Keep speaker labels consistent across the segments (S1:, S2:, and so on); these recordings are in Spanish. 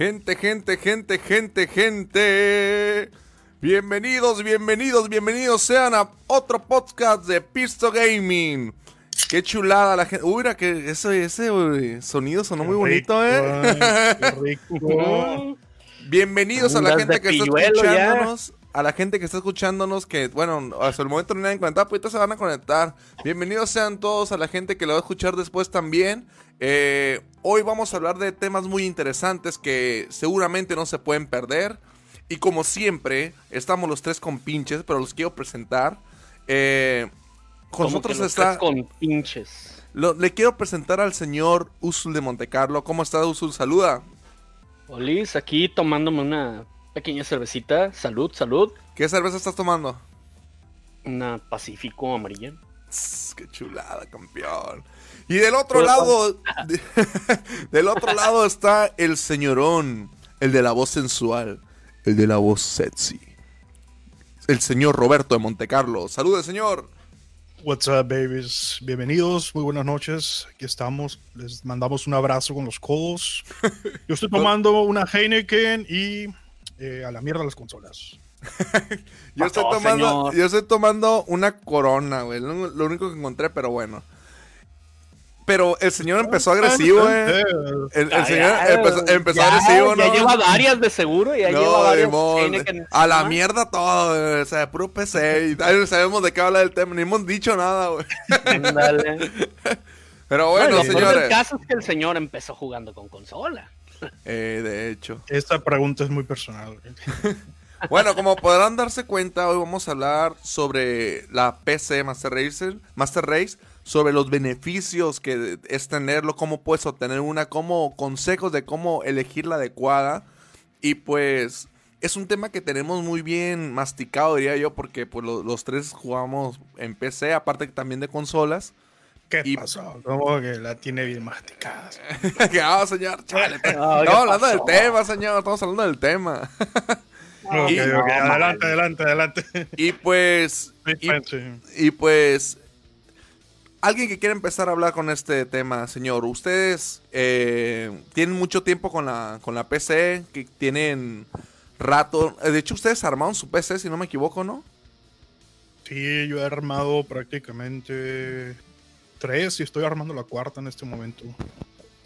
S1: Gente, gente, gente, gente, gente. Bienvenidos, bienvenidos, bienvenidos sean a otro podcast de Pisto Gaming. Qué chulada la gente. Uy, mira que ese, ese sonido sonó muy bonito, ¿eh?
S2: Qué rico.
S1: Bienvenidos a la gente que está
S3: ya.
S1: escuchándonos. A la gente que está escuchándonos, que bueno, hasta el momento no han conectado, pues ahorita se van a conectar. Bienvenidos sean todos a la gente que lo va a escuchar después también. Eh, hoy vamos a hablar de temas muy interesantes que seguramente no se pueden perder. Y como siempre, estamos los tres con pinches, pero los quiero presentar. Eh, con
S3: Como
S1: nosotros
S3: los
S1: está.
S3: tres con pinches.
S1: lo- le quiero presentar al señor Usul de Montecarlo. ¿Cómo está Usul? Saluda.
S3: Olis, aquí tomándome una pequeña cervecita. Salud, salud.
S1: ¿Qué cerveza estás tomando?
S3: Una Pacífico amarilla.
S1: Qué chulada, campeón. Y del otro lado, de- del otro lado está el señorón, el de la voz sensual, el de la voz sexy. El señor Roberto de Montecarlo. Salude, señor.
S2: What's up, babies? Bienvenidos, muy buenas noches. Aquí estamos. Les mandamos un abrazo con los codos. Yo estoy tomando una Heineken y eh, a la mierda las consolas.
S1: Yo estoy,
S3: Pasó,
S1: tomando, yo estoy tomando una corona, güey. Lo, lo único que encontré, pero bueno. Pero el señor empezó agresivo, eh. El, el señor empezó, empezó
S3: ya,
S1: agresivo, ¿no?
S3: Ya lleva varias de seguro. Ya
S1: No,
S3: lleva varias.
S1: A la mierda todo, güey, o sea, puro PC y sabemos de qué habla el tema, ni hemos dicho nada, güey. Pero
S3: No,
S1: bueno, señores,
S3: caso es que el señor empezó jugando con consola.
S1: eh, de hecho.
S2: Esta pregunta es muy personal. güey.
S1: Bueno, como podrán darse cuenta, hoy vamos a hablar sobre la PC Master Racer, Master Race, sobre los beneficios que es tenerlo, cómo puedes obtener una, cómo consejos de cómo elegir la adecuada. Y pues es un tema que tenemos muy bien masticado, diría yo, porque pues lo- los tres jugamos en PC, aparte que también de consolas.
S2: ¿Qué
S1: Y-
S2: pasó? Como que la tiene bien masticada.
S1: que ah, señor, chale,
S3: ¿qué
S1: estamos hablando del tema, señor, estamos hablando del tema. Y-
S3: No,
S2: adelante, adelante, adelante.
S1: Y pues... Y pues, alguien que quiera empezar a hablar con este tema, señor, ustedes eh, tienen mucho tiempo con la, con la PC, que tienen rato, eh, de hecho ustedes armaron su PC, si no me equivoco, ¿no?
S2: Sí, yo he armado prácticamente tres y estoy armando la cuarta en este momento.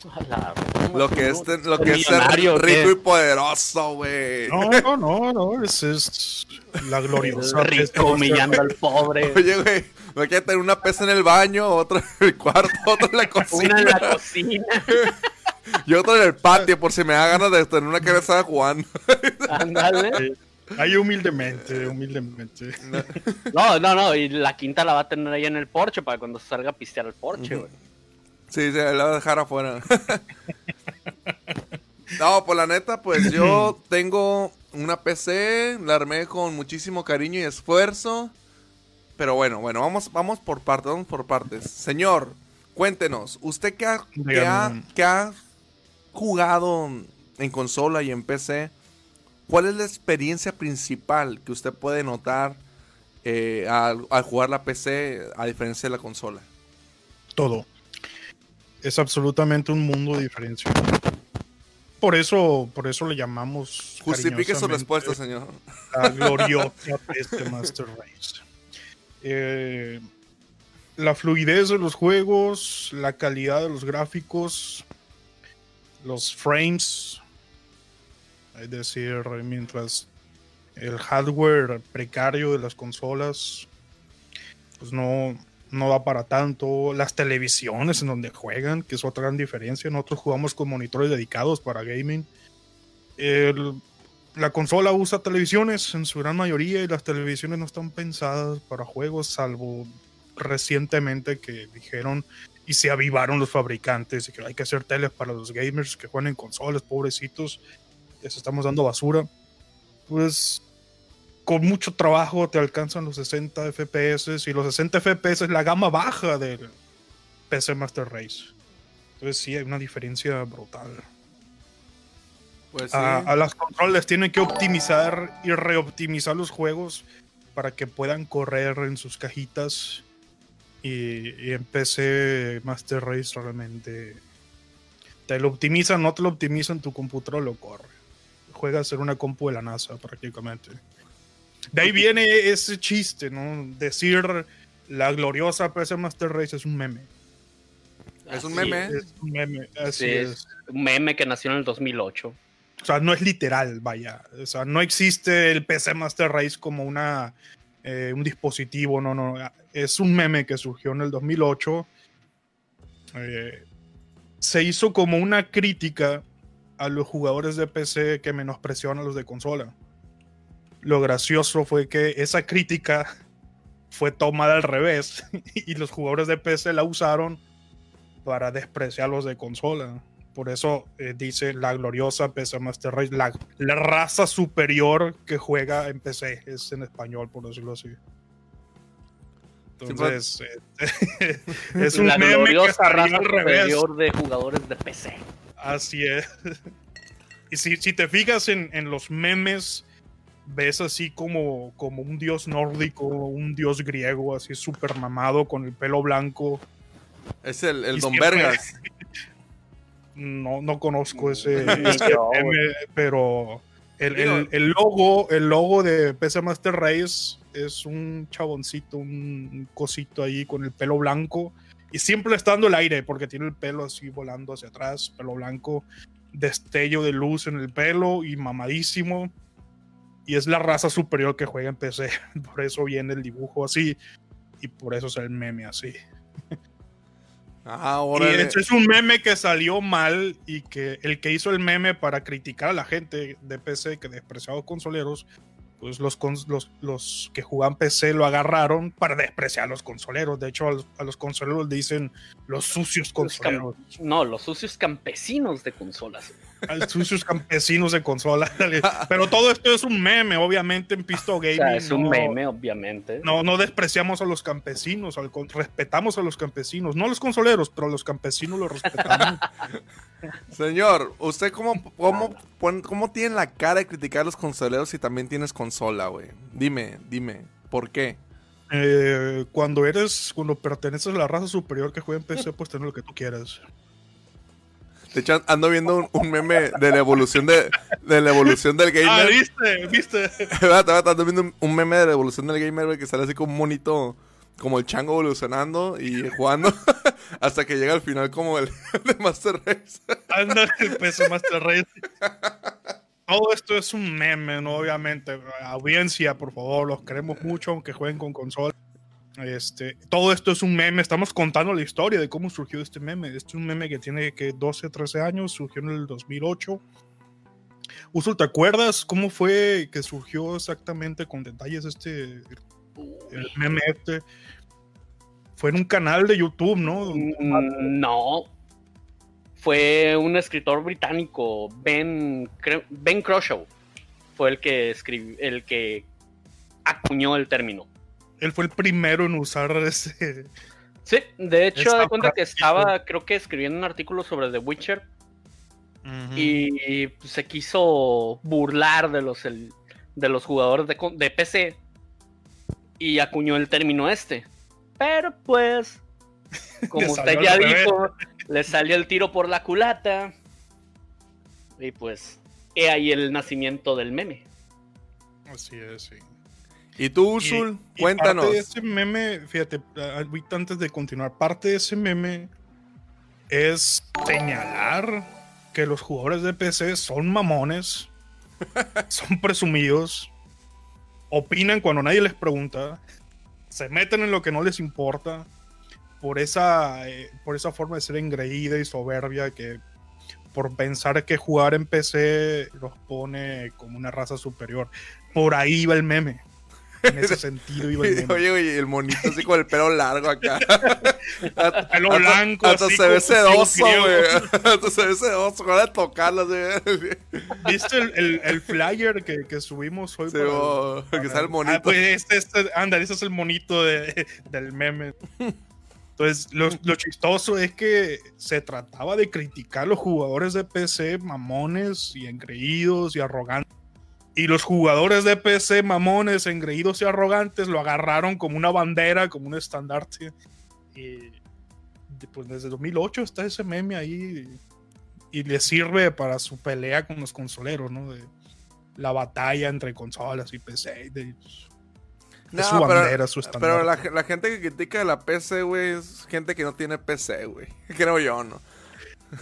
S1: Lo que es, lo que es ser rico
S3: ¿qué?
S1: y poderoso, güey.
S2: No, no, no, no, esa es la gloriosa.
S3: El rico humillando al pobre.
S1: Oye, güey, me quiero tener una PC en el baño, otra en el cuarto, otra en la
S3: Una en la
S1: cocina
S3: cocina.
S1: y otra en el patio, por si me da ganas de tener una cabeza jugando.
S3: Ándale.
S2: Ahí humildemente, humildemente.
S3: No, no, no. Y la quinta la va a tener ahí en el porche para cuando salga a pistear al porche, güey.
S1: Sí, sí, la voy a dejar afuera. no, pues la neta, pues yo tengo una PC, la armé con muchísimo cariño y esfuerzo. Pero bueno, bueno, vamos, vamos por partes, vamos por partes. Señor, cuéntenos, usted que ha, que ha jugado en consola y en PC, ¿cuál es la experiencia principal que usted puede notar eh, al, al jugar la PC a diferencia de la consola?
S2: Todo. Es absolutamente un mundo de diferencia. Por eso, por eso le llamamos.
S1: Justifique su respuesta, señor.
S2: La gloriosa PC Master Race. Eh, la fluidez de los juegos, la calidad de los gráficos, los frames. Es decir, mientras el hardware precario de las consolas pues no, no da para tanto. Las televisiones en donde juegan, que es otra gran diferencia. Nosotros jugamos con monitores dedicados para gaming. La consola usa televisiones en su gran mayoría y las televisiones no están pensadas para juegos, salvo recientemente que dijeron y se avivaron los fabricantes y que hay que hacer teles para los gamers que juegan en consolas, pobrecitos, les estamos dando basura. Pues con mucho trabajo te alcanzan los 60 FPS y los 60 FPS es la gama baja del PC Master Race. Entonces sí, hay una diferencia brutal.
S1: Pues sí.
S2: A, a las controles tienen que optimizar y reoptimizar los juegos para que puedan correr en sus cajitas. Y, y en PC Master Race realmente Te lo optimizan, no te lo optimizan, tu computador lo corre. Juega a ser una compu de la NASA prácticamente. De ahí viene ese chiste, ¿no? Decir la gloriosa PC Master Race es un meme.
S1: Es un meme.
S2: Es un meme, así
S3: Sí,
S2: es.
S3: es un meme que nació en el 2008.
S2: O sea, no es literal, vaya. O sea, no existe el PC Master Race como una, eh, un dispositivo, no, no. Es un meme que surgió en el 2008. Eh, se hizo como una crítica a los jugadores de PC que menospreciaban a los de consola. Lo gracioso fue que esa crítica fue tomada al revés y los jugadores de PC la usaron para despreciar los de consola. Por eso eh, dice la gloriosa PC Master Race, la, la raza superior que juega en PC, es en español, por decirlo así. Entonces, eh, es un
S3: la
S2: meme
S3: gloriosa raza
S2: al revés.
S3: superior de jugadores de PC.
S2: Así es. Y si, si te fijas en, en los memes, ves así como, como un dios nórdico, un dios griego, así súper mamado, con el pelo blanco.
S1: Es el, el Don
S2: siempre-
S1: Vergas.
S2: No, no conozco ese, pero el, el- el logo, el logo de PC Master Race es un chaboncito, un cosito ahí con el pelo blanco. Y siempre está dando el aire porque tiene el pelo así volando hacia atrás, pelo blanco, destello de luz en el pelo y mamadísimo. Y es la raza superior que juega en PC. Por eso viene el dibujo así. Y por eso es el meme así.
S1: Ah,
S2: Y este es un meme que salió mal y que el que hizo el meme para criticar a la gente de PC que despreciaba a los consoleros, pues los, cons- los, los que jugaban PC lo agarraron para despreciar a los consoleros. De hecho, a los, a los consoleros le dicen los sucios consoleros,
S3: no, los sucios campesinos de consolas.
S2: A los sucios campesinos de consola. Pero todo esto es un meme, obviamente en Pisto
S3: O
S2: Gaming.
S3: sea, es un
S2: no-
S3: meme, obviamente.
S2: No, no despreciamos a los campesinos, al respetamos a los campesinos, no a los consoleros, pero a los campesinos los respetamos.
S1: Señor, ¿usted cómo, cómo, cómo tiene la cara de criticar a los consoleros si también tienes consola, güey? Dime, dime, ¿por qué?
S2: Eh, cuando eres, cuando perteneces a la raza superior que juega en PC, pues tener lo que tú quieras.
S1: De hecho, ando viendo un, un meme de la evolución de, de la evolución del
S2: Ah,
S1: gamer.
S2: viste, viste.
S1: Espérate, ando viendo un, un meme de la evolución del gamer, que sale así como un monito, como el chango evolucionando y jugando, hasta que llega al final como el de Master Race.
S2: Anda el PC Master Race. Todo esto es un meme, ¿no? Obviamente. Audiencia, por favor, los queremos mucho, aunque jueguen con consola. Este, todo esto es un meme. Estamos contando la historia de cómo surgió este meme. Este es un meme que tiene que 12, 13 años, surgió en el 2008. Uso, ¿te acuerdas cómo fue que surgió exactamente con detalles este meme este? Fue en un canal de YouTube, ¿no?
S3: Mm, No. Fue un escritor británico, Ben, ben Croshaw. Fue el que escribió, el que acuñó el término.
S2: Él fue el primero en usar ese.
S3: Sí, de hecho, de cuenta que estaba, creo que escribiendo un artículo sobre The Witcher y pues, se quiso burlar de los, el- de los jugadores de, PC y acuñó el término este. Pero pues, como
S2: Le
S3: usted
S2: salió
S3: ya dijo, le salió el tiro por la culata. Y pues, he ahí el nacimiento del meme.
S2: Así es, sí.
S1: Y tú, Usul,
S2: y
S1: cuéntanos.
S2: Parte de ese meme, fíjate, ahorita antes de continuar, parte de ese meme es señalar que los jugadores de PC son mamones, son presumidos, opinan cuando nadie les pregunta, se meten en lo que no les importa, por esa, eh, por esa forma de ser engreída y soberbia que por pensar que jugar en PC los pone como una raza superior. Por ahí iba el meme. En ese sentido iba el meme.
S1: Oye, oye, el monito así con el pelo largo acá.
S2: Pelo
S1: Hasta-
S2: blanco,
S1: Hasta
S2: así
S1: se ve sedoso, güey. Hasta se ve sedoso. Con de tocarlo, así.
S2: ¿Viste el, el- el flyer que, que subimos hoy?
S1: Sí,
S2: para-
S1: oh, que sale el monito.
S2: Ah, pues este, este, anda, ese es el monito de- del meme. Entonces, lo, lo chistoso es que se trataba de criticar a los jugadores de PC mamones y engreídos y arrogantes. Y los jugadores de PC mamones, engreídos y arrogantes lo agarraron como una bandera, como un estandarte. Y pues desde 2008 está ese meme ahí y le sirve para su pelea con los consoleros, ¿no? De la batalla entre consolas y PC. De,
S1: No,
S2: su
S1: pero-
S2: bandera, su
S1: Pero la,
S2: estandarte.
S1: la gente que critica la PC, güey, es gente que no tiene PC, güey. Creo yo, ¿no?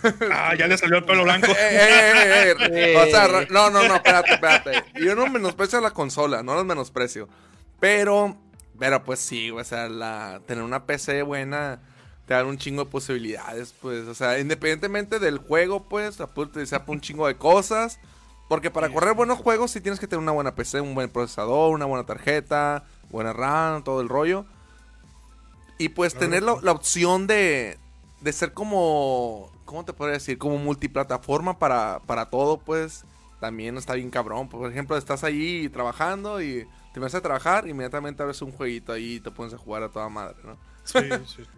S2: Ah, ya le salió el pelo blanco.
S1: Eh, eh, eh, eh, O sea, no, no, no, espérate, espérate. Yo no menosprecio la consola, no las menosprecio. Pero, pero pues sí, o sea, la, tener una PC buena te da un chingo de posibilidades, pues. O sea, independientemente del juego, pues, la puedes utilizar para un chingo de cosas. Porque para correr buenos juegos sí tienes que tener una buena PC, un buen procesador, una buena tarjeta, buena RAM, todo el rollo. Y pues tener la, la opción de, de ser como, ¿cómo te podría decir? Como multiplataforma para, para todo, pues también está bien cabrón. Por ejemplo, estás ahí trabajando y te vas a trabajar, inmediatamente abres un jueguito ahí y te pones a jugar a toda madre, ¿no?
S2: Sí, sí, sí.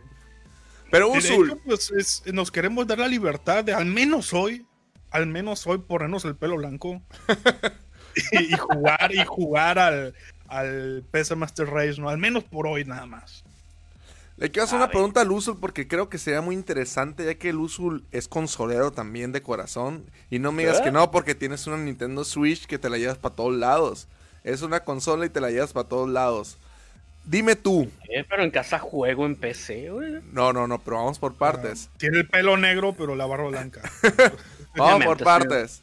S1: Pero Usul,
S2: hecho, pues, es- nos queremos dar la libertad de al menos hoy, al menos hoy ponernos el pelo blanco y, y jugar y jugar al, al PC Master Race, ¿no? Al menos por hoy nada más.
S1: Le quiero hacer
S3: A
S1: una
S3: ver.
S1: pregunta al Usul porque creo que sería muy interesante, ya que el Usul es consolero también de corazón. Y no me digas
S3: ¿Eh?
S1: que no, porque tienes una Nintendo Switch que te la llevas para todos lados. Es una consola y te la llevas para todos lados. Dime tú.
S3: Eh, pero en casa juego en PC, güey.
S1: No, no, no, pero vamos por partes.
S2: Tiene el pelo negro, pero la barba blanca.
S1: Vamos por partes.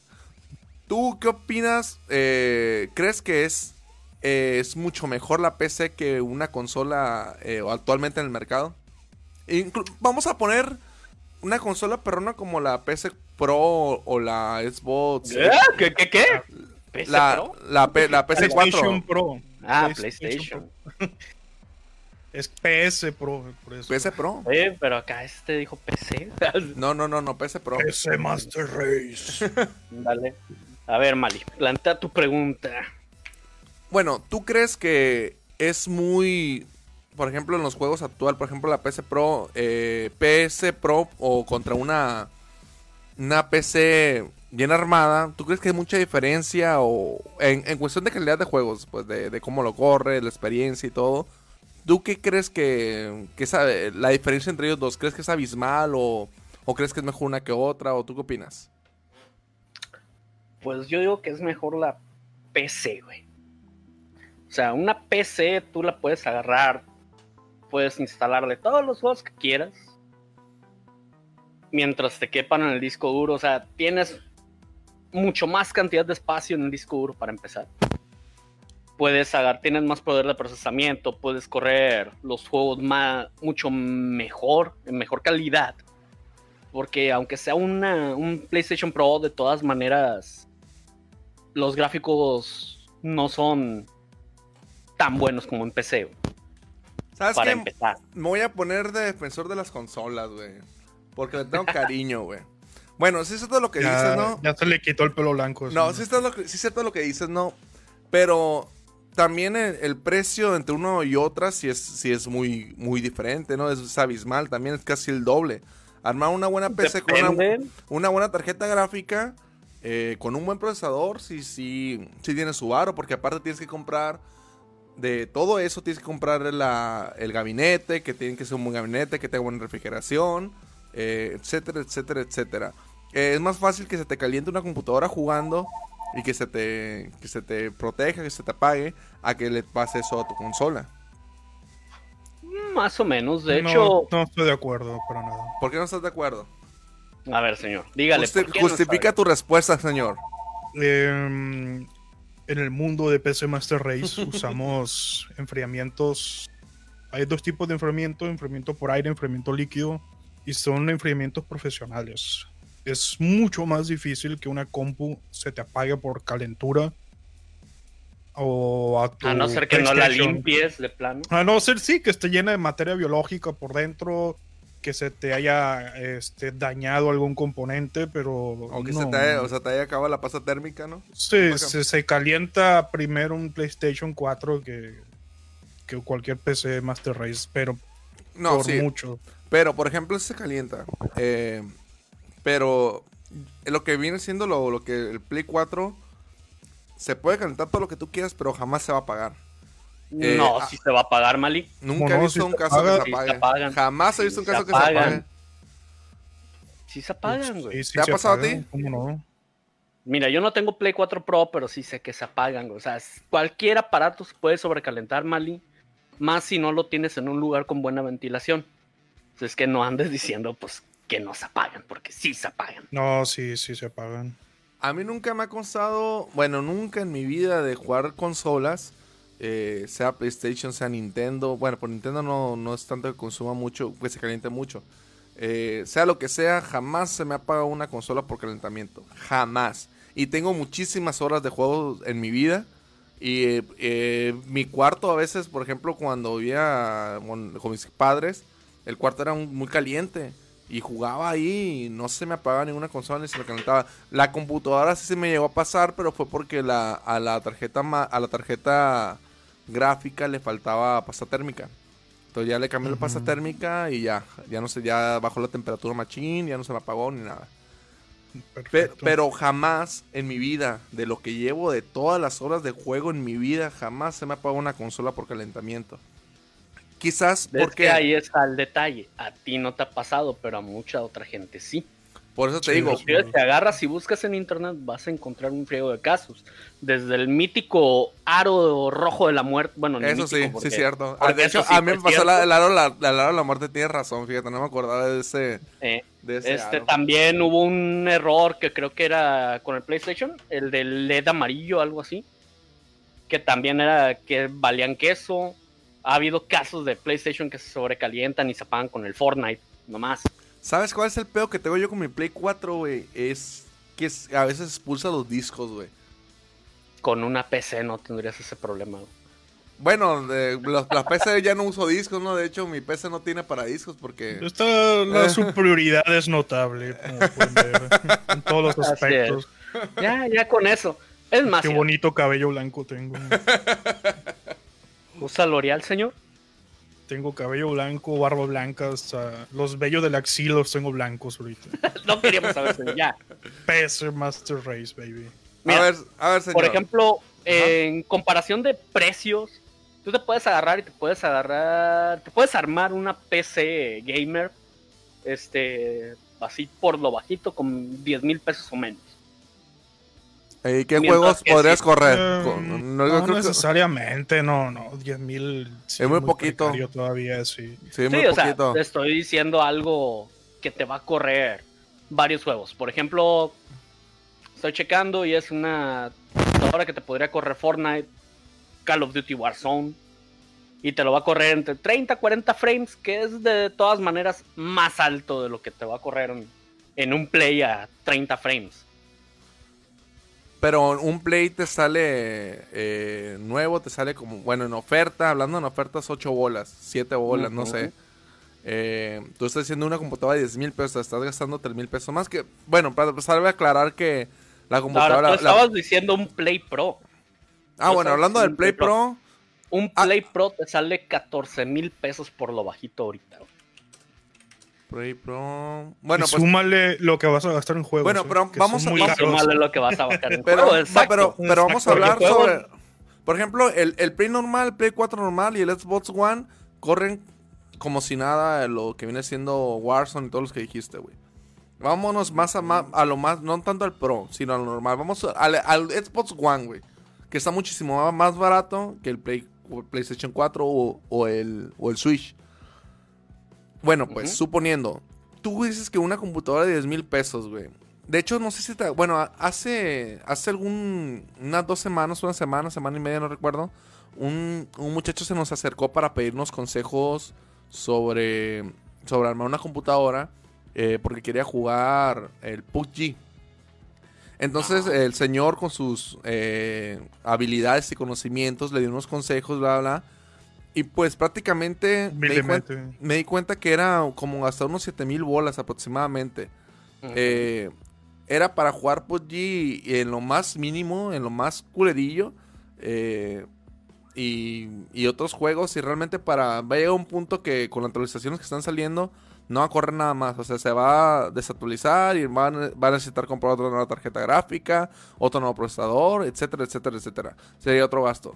S1: ¿Tú qué opinas? Eh, ¿Crees que es, eh, es mucho mejor la PC que una consola eh, actualmente en el mercado? Inclu- vamos a poner una consola perrona como la PC Pro o la Xbox.
S3: ¿Eh? ¿Qué, qué, qué? ¿PC
S1: La,
S3: Pro?
S1: la, P- la
S2: PlayStation
S1: PS4.
S2: Pro.
S3: Ah,
S2: PlayStation
S3: PlayStation.
S2: Es PS Pro, por eso.
S1: PS Pro.
S3: Oye, pero acá este dijo PC.
S1: No, no, no, no, PC Pro.
S2: PC Master Race.
S3: Dale. A ver, Mali, plantea tu pregunta.
S1: Bueno, ¿tú crees que es muy, por ejemplo, en los juegos actual, por ejemplo, la PC Pro, eh, PS Pro o contra una, una PC bien armada, ¿tú crees que hay mucha diferencia o en, cuestión de calidad de juegos, pues de, de cómo lo corre, la experiencia y todo? ¿Tú qué crees que, que esa- la diferencia entre ellos dos, crees que es abismal o, o crees que es mejor una que otra o tú qué opinas?
S3: Pues yo digo que es mejor la PC, güey. O sea, una PC tú la puedes agarrar, puedes instalarle todos los juegos que quieras. Mientras te quepan en el disco duro. O sea, tienes mucho más cantidad de espacio en el disco duro para empezar. Puedes agarrar, tienes más poder de procesamiento, puedes correr los juegos más, mucho mejor, en mejor calidad. Porque aunque sea una, un PlayStation Pro, de todas maneras, los gráficos no son tan buenos como en PC, güey,
S1: ¿Sabes
S3: para
S1: qué?
S3: empezar.
S1: Me voy a poner de defensor de las consolas, güey. Porque le tengo cariño, güey. Bueno, sí es cierto lo que dices, ¿no?
S2: ya se le quitó el pelo blanco.
S1: No,
S2: eso,
S1: sí, está lo que- sí es cierto lo que dices, ¿no? Pero también el, el precio entre uno y otra sí es, sí es muy, muy diferente, ¿no? Es, es abismal, también es casi el doble. Armar una buena PC con una buena tarjeta gráfica, eh, con un buen procesador, sí, sí, sí tiene su varo, porque aparte tienes que comprar de todo eso, tienes que comprar la- el gabinete, que tiene que ser un buen gabinete, que tenga buena refrigeración, eh, etcétera, etcétera, etcétera. Eh, es más fácil que se te caliente una computadora jugando y que se te, que se te proteja, que se te apague, a que le pase eso a tu consola.
S3: Más o menos. De
S2: no,
S3: hecho,
S2: no estoy de acuerdo para nada.
S1: ¿Por qué no estás de acuerdo?
S3: a ver, señor, dígale.
S1: Justi-
S3: ¿por qué no
S1: justifica tu respuesta, señor.
S2: Em, en el mundo de PC Master Race usamos enfriamientos. Hay dos tipos de enfriamiento: enfriamiento por aire, enfriamiento líquido. Y son enfriamientos profesionales. Es mucho más difícil que una compu se te apague por calentura. O a, tu
S3: bien? A no ser que no la limpies de plano.
S2: A no ser, sí, que esté llena de materia biológica por dentro, que se te haya este, dañado algún componente, pero.
S1: O que
S2: no,
S1: se te haya, o sea, te haya acabado la pasta térmica, ¿no?
S2: Sí, se, se calienta primero un PlayStation 4 que, que cualquier PC Master Race, pero
S1: No,
S2: por
S1: sí.
S2: mucho.
S1: Pero, por ejemplo, se calienta. Eh, pero lo que viene siendo lo, lo que el Play 4 se puede calentar todo lo que tú quieras, pero jamás se va a apagar. Eh,
S3: no,
S1: ah.
S3: si se va a pagar, Mali.
S1: Nunca
S2: ¿Cómo
S1: he visto
S2: Si
S1: un caso que se
S3: si
S1: apague.
S3: apagan.
S1: Jamás he visto un
S3: Si
S1: caso
S3: se
S1: que se
S3: apagan.
S1: apague.
S3: Sí se apagan, güey.
S1: ¿Te ha pasado a
S2: apagan,
S1: ti?
S2: ¿Cómo no?
S3: Mira, yo no tengo Play 4 Pro, pero sí sé que se apagan, güey. O sea, cualquier aparato se puede sobrecalentar, Mali. Más si no lo tienes en un lugar con buena ventilación. Entonces, que no andes diciendo, pues, que no se apagan, porque sí se apagan.
S2: No, sí, sí se apagan.
S1: A mí nunca me ha costado, bueno, nunca en mi vida de jugar consolas, eh, sea PlayStation, sea Nintendo. Bueno, por Nintendo no, no es tanto que consuma mucho, que se caliente mucho. Eh, sea lo que sea, jamás se me ha apagado una consola por calentamiento. Jamás. Y tengo muchísimas horas de juego en mi vida. Y eh, mi cuarto a veces, por ejemplo, cuando vivía con, mis padres, el cuarto era muy caliente. Y jugaba ahí y no se me apagaba ninguna consola ni se me calentaba. La computadora sí se me llegó a pasar, pero fue porque la, a la tarjeta a la tarjeta gráfica le faltaba pasta térmica. Entonces ya le cambié la pasta térmica y ya, ya no sé, ya bajó la temperatura machín, ya no se me apagó ni nada. Pe- pero jamás en mi vida, de lo que llevo de todas las horas de juego en mi vida, jamás se me apagó una consola por calentamiento. Quizás
S3: Es
S1: porque
S3: que ahí está el detalle. A ti no te ha pasado, pero a mucha otra gente sí.
S1: Por eso te
S2: Sí,
S1: digo,
S3: Inclusive, te agarras y buscas en internet, vas a encontrar un friego de casos. Desde el mítico aro rojo de la muerte. Bueno, ni
S1: eso
S3: mítico,
S1: sí, sí
S3: porque-
S1: es cierto. Ah, de hecho,
S3: sí
S1: a mí me pasó la, el aro, la, aro de la muerte, tienes razón, fíjate, no me acordaba de ese,
S3: eh,
S1: de ese
S3: Este
S1: aro.
S3: también hubo un error que creo que era con el PlayStation, el del LED amarillo, algo así. Que también era que valían queso. Ha habido casos de PlayStation que se sobrecalientan y se apagan con el Fortnite, nomás.
S1: ¿Sabes cuál es el pedo que tengo yo con mi Play 4, güey? Es que es- a veces expulsa los discos, güey.
S3: Con una PC no tendrías ese problema. güey.
S1: Bueno, de, los- la PC ya no uso discos, ¿no? De hecho, mi PC no tiene para discos porque...
S2: Esta, la
S1: Eh.
S2: superioridad es notable, como pueden ver, en todos los aspectos.
S3: Ya, ya con eso. Es más,
S2: Qué bonito cabello blanco tengo.
S3: usa L'Oreal, señor.
S2: Tengo cabello blanco, barba blanca, hasta los vellos del axila los tengo blancos ahorita.
S3: No queríamos saber, señor. Ya.
S2: PC Master Race, baby.
S3: Mira,
S1: a ver, a ver, señor.
S3: Por ejemplo, en comparación de precios, tú te puedes agarrar y te puedes agarrar, te puedes armar una PC gamer, este, así por lo bajito, con 10 mil pesos o menos.
S1: Eh, ¿Qué juegos podrías
S3: sí.
S1: correr?
S2: Eh, no
S1: que-
S2: necesariamente, no, no, 10 mil.
S1: Es muy poquito.
S2: todavía, sí.
S1: Sí,
S3: Sí,
S1: muy
S3: o sea,
S1: poquito.
S3: te estoy diciendo algo que te va a correr varios juegos. Por ejemplo, estoy checando y es una computadora que te podría correr Fortnite, Call of Duty Warzone. Y te lo va a correr entre 30 40 frames, que es de todas maneras más alto de lo que te va a correr en, en un play a 30 frames.
S1: Pero un Play te sale eh, nuevo, te sale como, bueno, en oferta, hablando en ofertas, 8 bolas, 7 bolas, no
S3: Ujú.
S1: sé. Eh, tú estás haciendo una computadora de 10 mil pesos, estás gastando 3 mil pesos más que, bueno, para empezar, voy a aclarar que la computadora...
S3: Ahora, tú
S1: la-
S3: estabas diciendo un Play Pro.
S1: ah,
S3: tú
S1: bueno, hablando del Play Pro,
S3: Un
S1: Ah.
S3: Play Pro te sale 14 mil pesos por lo bajito ahorita.
S1: Play Pro...
S2: Bueno,
S1: Bueno, pues...
S2: súmale lo que vas a gastar en juegos.
S1: Bueno,
S2: ¿eh?
S1: pero vamos a-
S3: Y sumarle lo que vas a bajar en
S1: Pero, no, pero, pero vamos a hablar sobre... Por ejemplo, el, el Play normal, el Play 4 normal y el Xbox One corren como si nada lo que viene siendo Warzone y todos los que dijiste, güey. Vámonos más a, ma- a lo más, no tanto al Pro, sino al normal. Vamos al, al Xbox One, güey. Que está muchísimo más barato que el Play, PlayStation 4 o, o el, o el Switch. Bueno, pues suponiendo, tú dices que una computadora de 10 mil pesos, güey. De hecho, no sé si te... Bueno, hace, hace algún... Unas dos semanas, una semana, semana y media, no recuerdo. Un, un muchacho se nos acercó para pedirnos consejos sobre, sobre armar una computadora. eh, porque quería jugar el PUBG. Entonces el señor con sus eh, habilidades y conocimientos le dio unos consejos, bla, bla. Y pues prácticamente me di, me cuenta que era como hasta unos 7 mil bolas aproximadamente. Eh, era para jugar PUBG en lo más mínimo, en lo más culerillo. eh, y, y otros juegos. Y realmente para. Va a llegar un punto que con las actualizaciones que están saliendo. No va a correr nada más. O sea, se va a desactualizar y va a, va a necesitar comprar otra nueva tarjeta gráfica, otro nuevo procesador, etcétera, etcétera, etcétera. Sería otro gasto.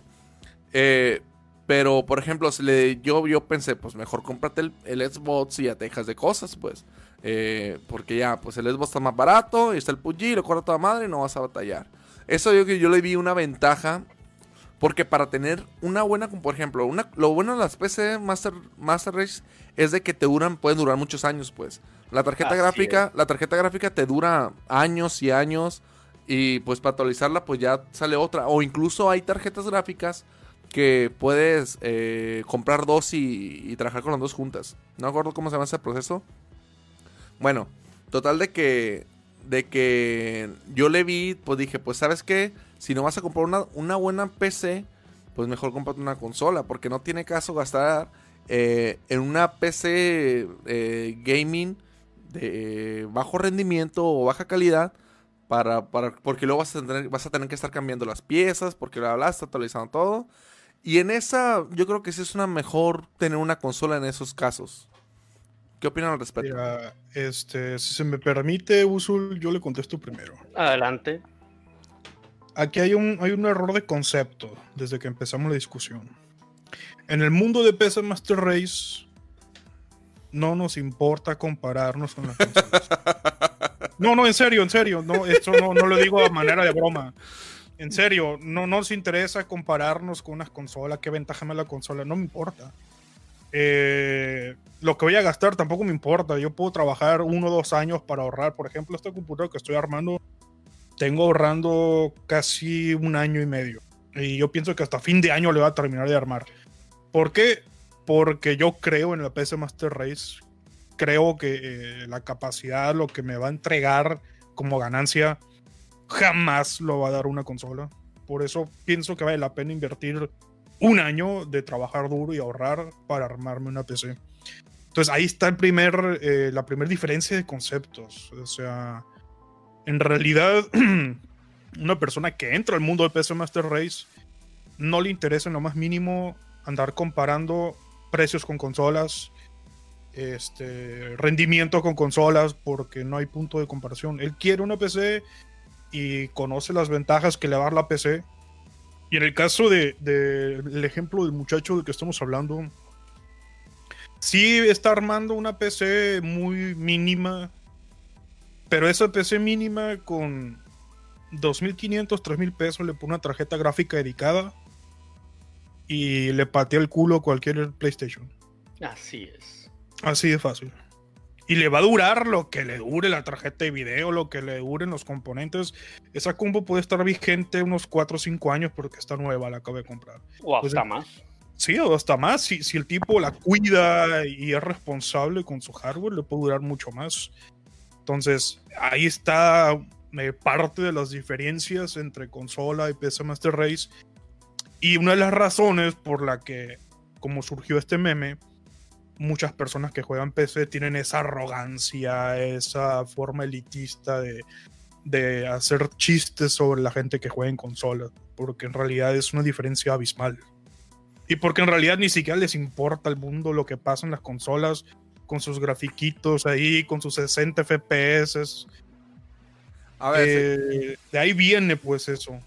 S1: Eh, Pero, por ejemplo, si le, yo, yo pensé, pues mejor cómprate el, el Xbox y ya te dejas de cosas, pues. Eh, porque ya, pues el Xbox está más barato, y está el PUBG, lo corre toda madre y no vas a batallar. Eso yo que yo le vi una ventaja. Porque para tener una buena, por ejemplo, una, lo bueno de las PC Master, Master Race es de que te duran, pueden durar muchos años, pues. La tarjeta
S3: Así
S1: gráfica, la tarjeta gráfica te dura años y años. Y pues para actualizarla, pues ya sale otra. O incluso hay tarjetas gráficas que puedes eh, comprar dos y, trabajar con las dos juntas. No acuerdo cómo se llama ese proceso. Bueno, total de que de que yo le vi, pues dije, pues sabes qué, si no vas a comprar una, buena PC, pues mejor cómprate una consola, porque no tiene caso gastar eh, en una PC eh, gaming de bajo rendimiento o baja calidad. Para, porque luego vas a, tener, vas a tener que estar cambiando las piezas, porque bla, está actualizando todo. Y en esa, yo creo que sí es una mejor tener una consola en esos casos. ¿Qué opinan al respecto?
S2: Mira, este, si se me permite, Usul, yo le contesto primero.
S3: Adelante.
S2: Aquí hay un, hay un error de concepto desde que empezamos la discusión. En el mundo de PC Master Race, no nos importa compararnos con las consolas. No, no, en serio, en serio. No, esto no, no lo digo de manera de broma. En serio, no nos interesa compararnos con unas consolas. ¿Qué ventaja me da la consola? No me importa. Eh, lo que voy a gastar tampoco me importa. Yo puedo trabajar uno o dos años para ahorrar. Por ejemplo, este computador que estoy armando, tengo ahorrando casi un año y medio. Y yo pienso que hasta fin de año le va a terminar de armar. ¿Por qué? Porque yo creo en la PC Master Race. Creo que eh, la capacidad, lo que me va a entregar como ganancia, jamás lo va a dar una consola. Por eso pienso que vale la pena invertir un año de trabajar duro y ahorrar para armarme una PC. Entonces ahí está el primer, eh, la primera diferencia de conceptos. O sea, en realidad, una persona que entra al mundo de PC Master Race no le interesa en lo más mínimo andar comparando precios con consolas, este, rendimiento con consolas, porque no hay punto de comparación. Él quiere una PC y conoce las ventajas que le va a dar la PC. Y en el caso del de, de ejemplo del muchacho del que estamos hablando, sí está armando una PC muy mínima, pero esa PC mínima con 2.500, 3.000 pesos le pone una tarjeta gráfica dedicada y le patea el culo a cualquier PlayStation.
S3: Así es.
S2: Así de fácil. Y le va a durar lo que le dure la tarjeta de video, lo que le duren los componentes. Esa combo puede estar vigente unos 4 o 5 años porque está nueva, la acabo de comprar.
S3: O hasta Entonces, más.
S2: Sí, o hasta más. Si, si, el tipo la cuida y es responsable con su hardware, le puede durar mucho más. Entonces, ahí está eh, parte de las diferencias entre consola y PC Master Race. Y una de las razones por la que, como surgió este meme, muchas personas que juegan PC tienen esa arrogancia, esa forma elitista de, de, hacer chistes sobre la gente que juega en consolas, porque en realidad es una diferencia abismal. Y porque en realidad ni siquiera les importa al mundo lo que pasa en las consolas, con sus grafiquitos ahí, con sus 60 FPS.
S1: A ver,
S2: eh, sí. de ahí viene pues eso.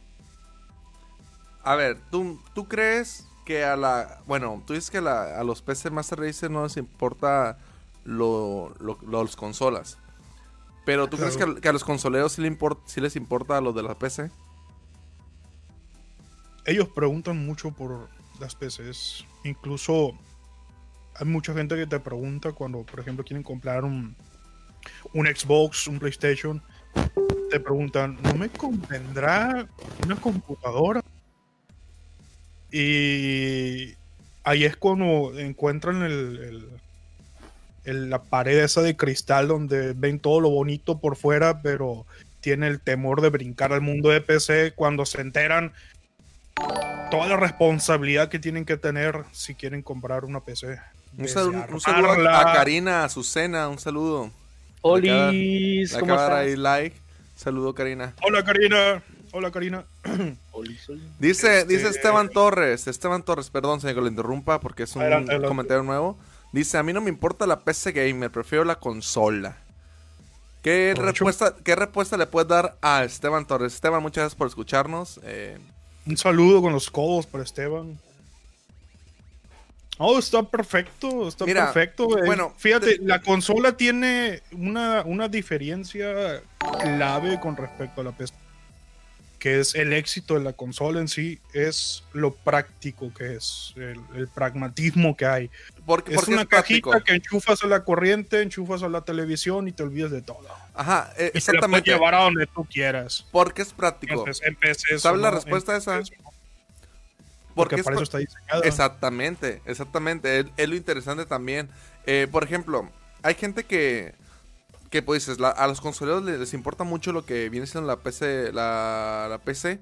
S1: A ver, ¿tú, tú crees que a la. Bueno, tú dices que la, a los PC Master Race no les importa lo, lo, los consolas. Pero ¿tú claro. crees que a, que a, los consoleros sí, le import, sí les importa lo de la PC?
S2: Ellos preguntan mucho por las PCs. Incluso hay mucha gente que te pregunta cuando, por ejemplo, quieren comprar un, un Xbox, un PlayStation. Te preguntan, ¿no me convendrá una computadora? Y ahí es cuando encuentran el, el, el, la pared esa de cristal donde ven todo lo bonito por fuera, pero tiene el temor de brincar al mundo de PC cuando se enteran toda la responsabilidad que tienen que tener si quieren comprar una PC.
S1: Un, un saludo a Karina, a Azucena, un saludo.
S3: Olis,
S1: ¿cómo estás? ahí like. Saludo, Karina.
S2: Hola, Karina. Hola, Karina.
S1: Dice, este... dice Esteban Torres, Esteban Torres, perdón, señor, que lo interrumpa porque es un adelante, adelante. comentario nuevo. Dice, a mí no me importa la PC Gamer, prefiero la consola. ¿Qué respuesta, ¿Qué respuesta le puedes dar a Esteban Torres? Esteban, muchas gracias por escucharnos. Eh...
S2: Un saludo con los codos para Esteban. Oh, está perfecto, está
S1: Mira,
S2: perfecto. güey.
S1: bueno,
S2: fíjate,
S1: te-
S2: la consola tiene una, una diferencia clave con respecto a la PC. Que es el éxito de la consola en sí, es lo práctico que es, el, el pragmatismo que hay.
S1: Porque,
S2: Es
S1: porque
S2: una
S1: es práctico.
S2: cajita que enchufas a la corriente, enchufas a la televisión y te olvidas de todo.
S1: Ajá, eh,
S2: Y te la puedes
S1: exactamente.
S2: llevar a donde tú quieras.
S1: Porque es práctico.
S2: Entonces, eso
S1: ¿Sabes la
S2: no,
S1: respuesta a esa?
S2: PC eso no,
S1: Porque
S2: Porque
S1: es
S2: para eso está diseñado.
S1: Exactamente, exactamente. Es, es lo interesante también. Eh, por ejemplo, hay gente que, que pues dices, a los consoleros les, importa mucho lo que viene siendo la PC, la, PC.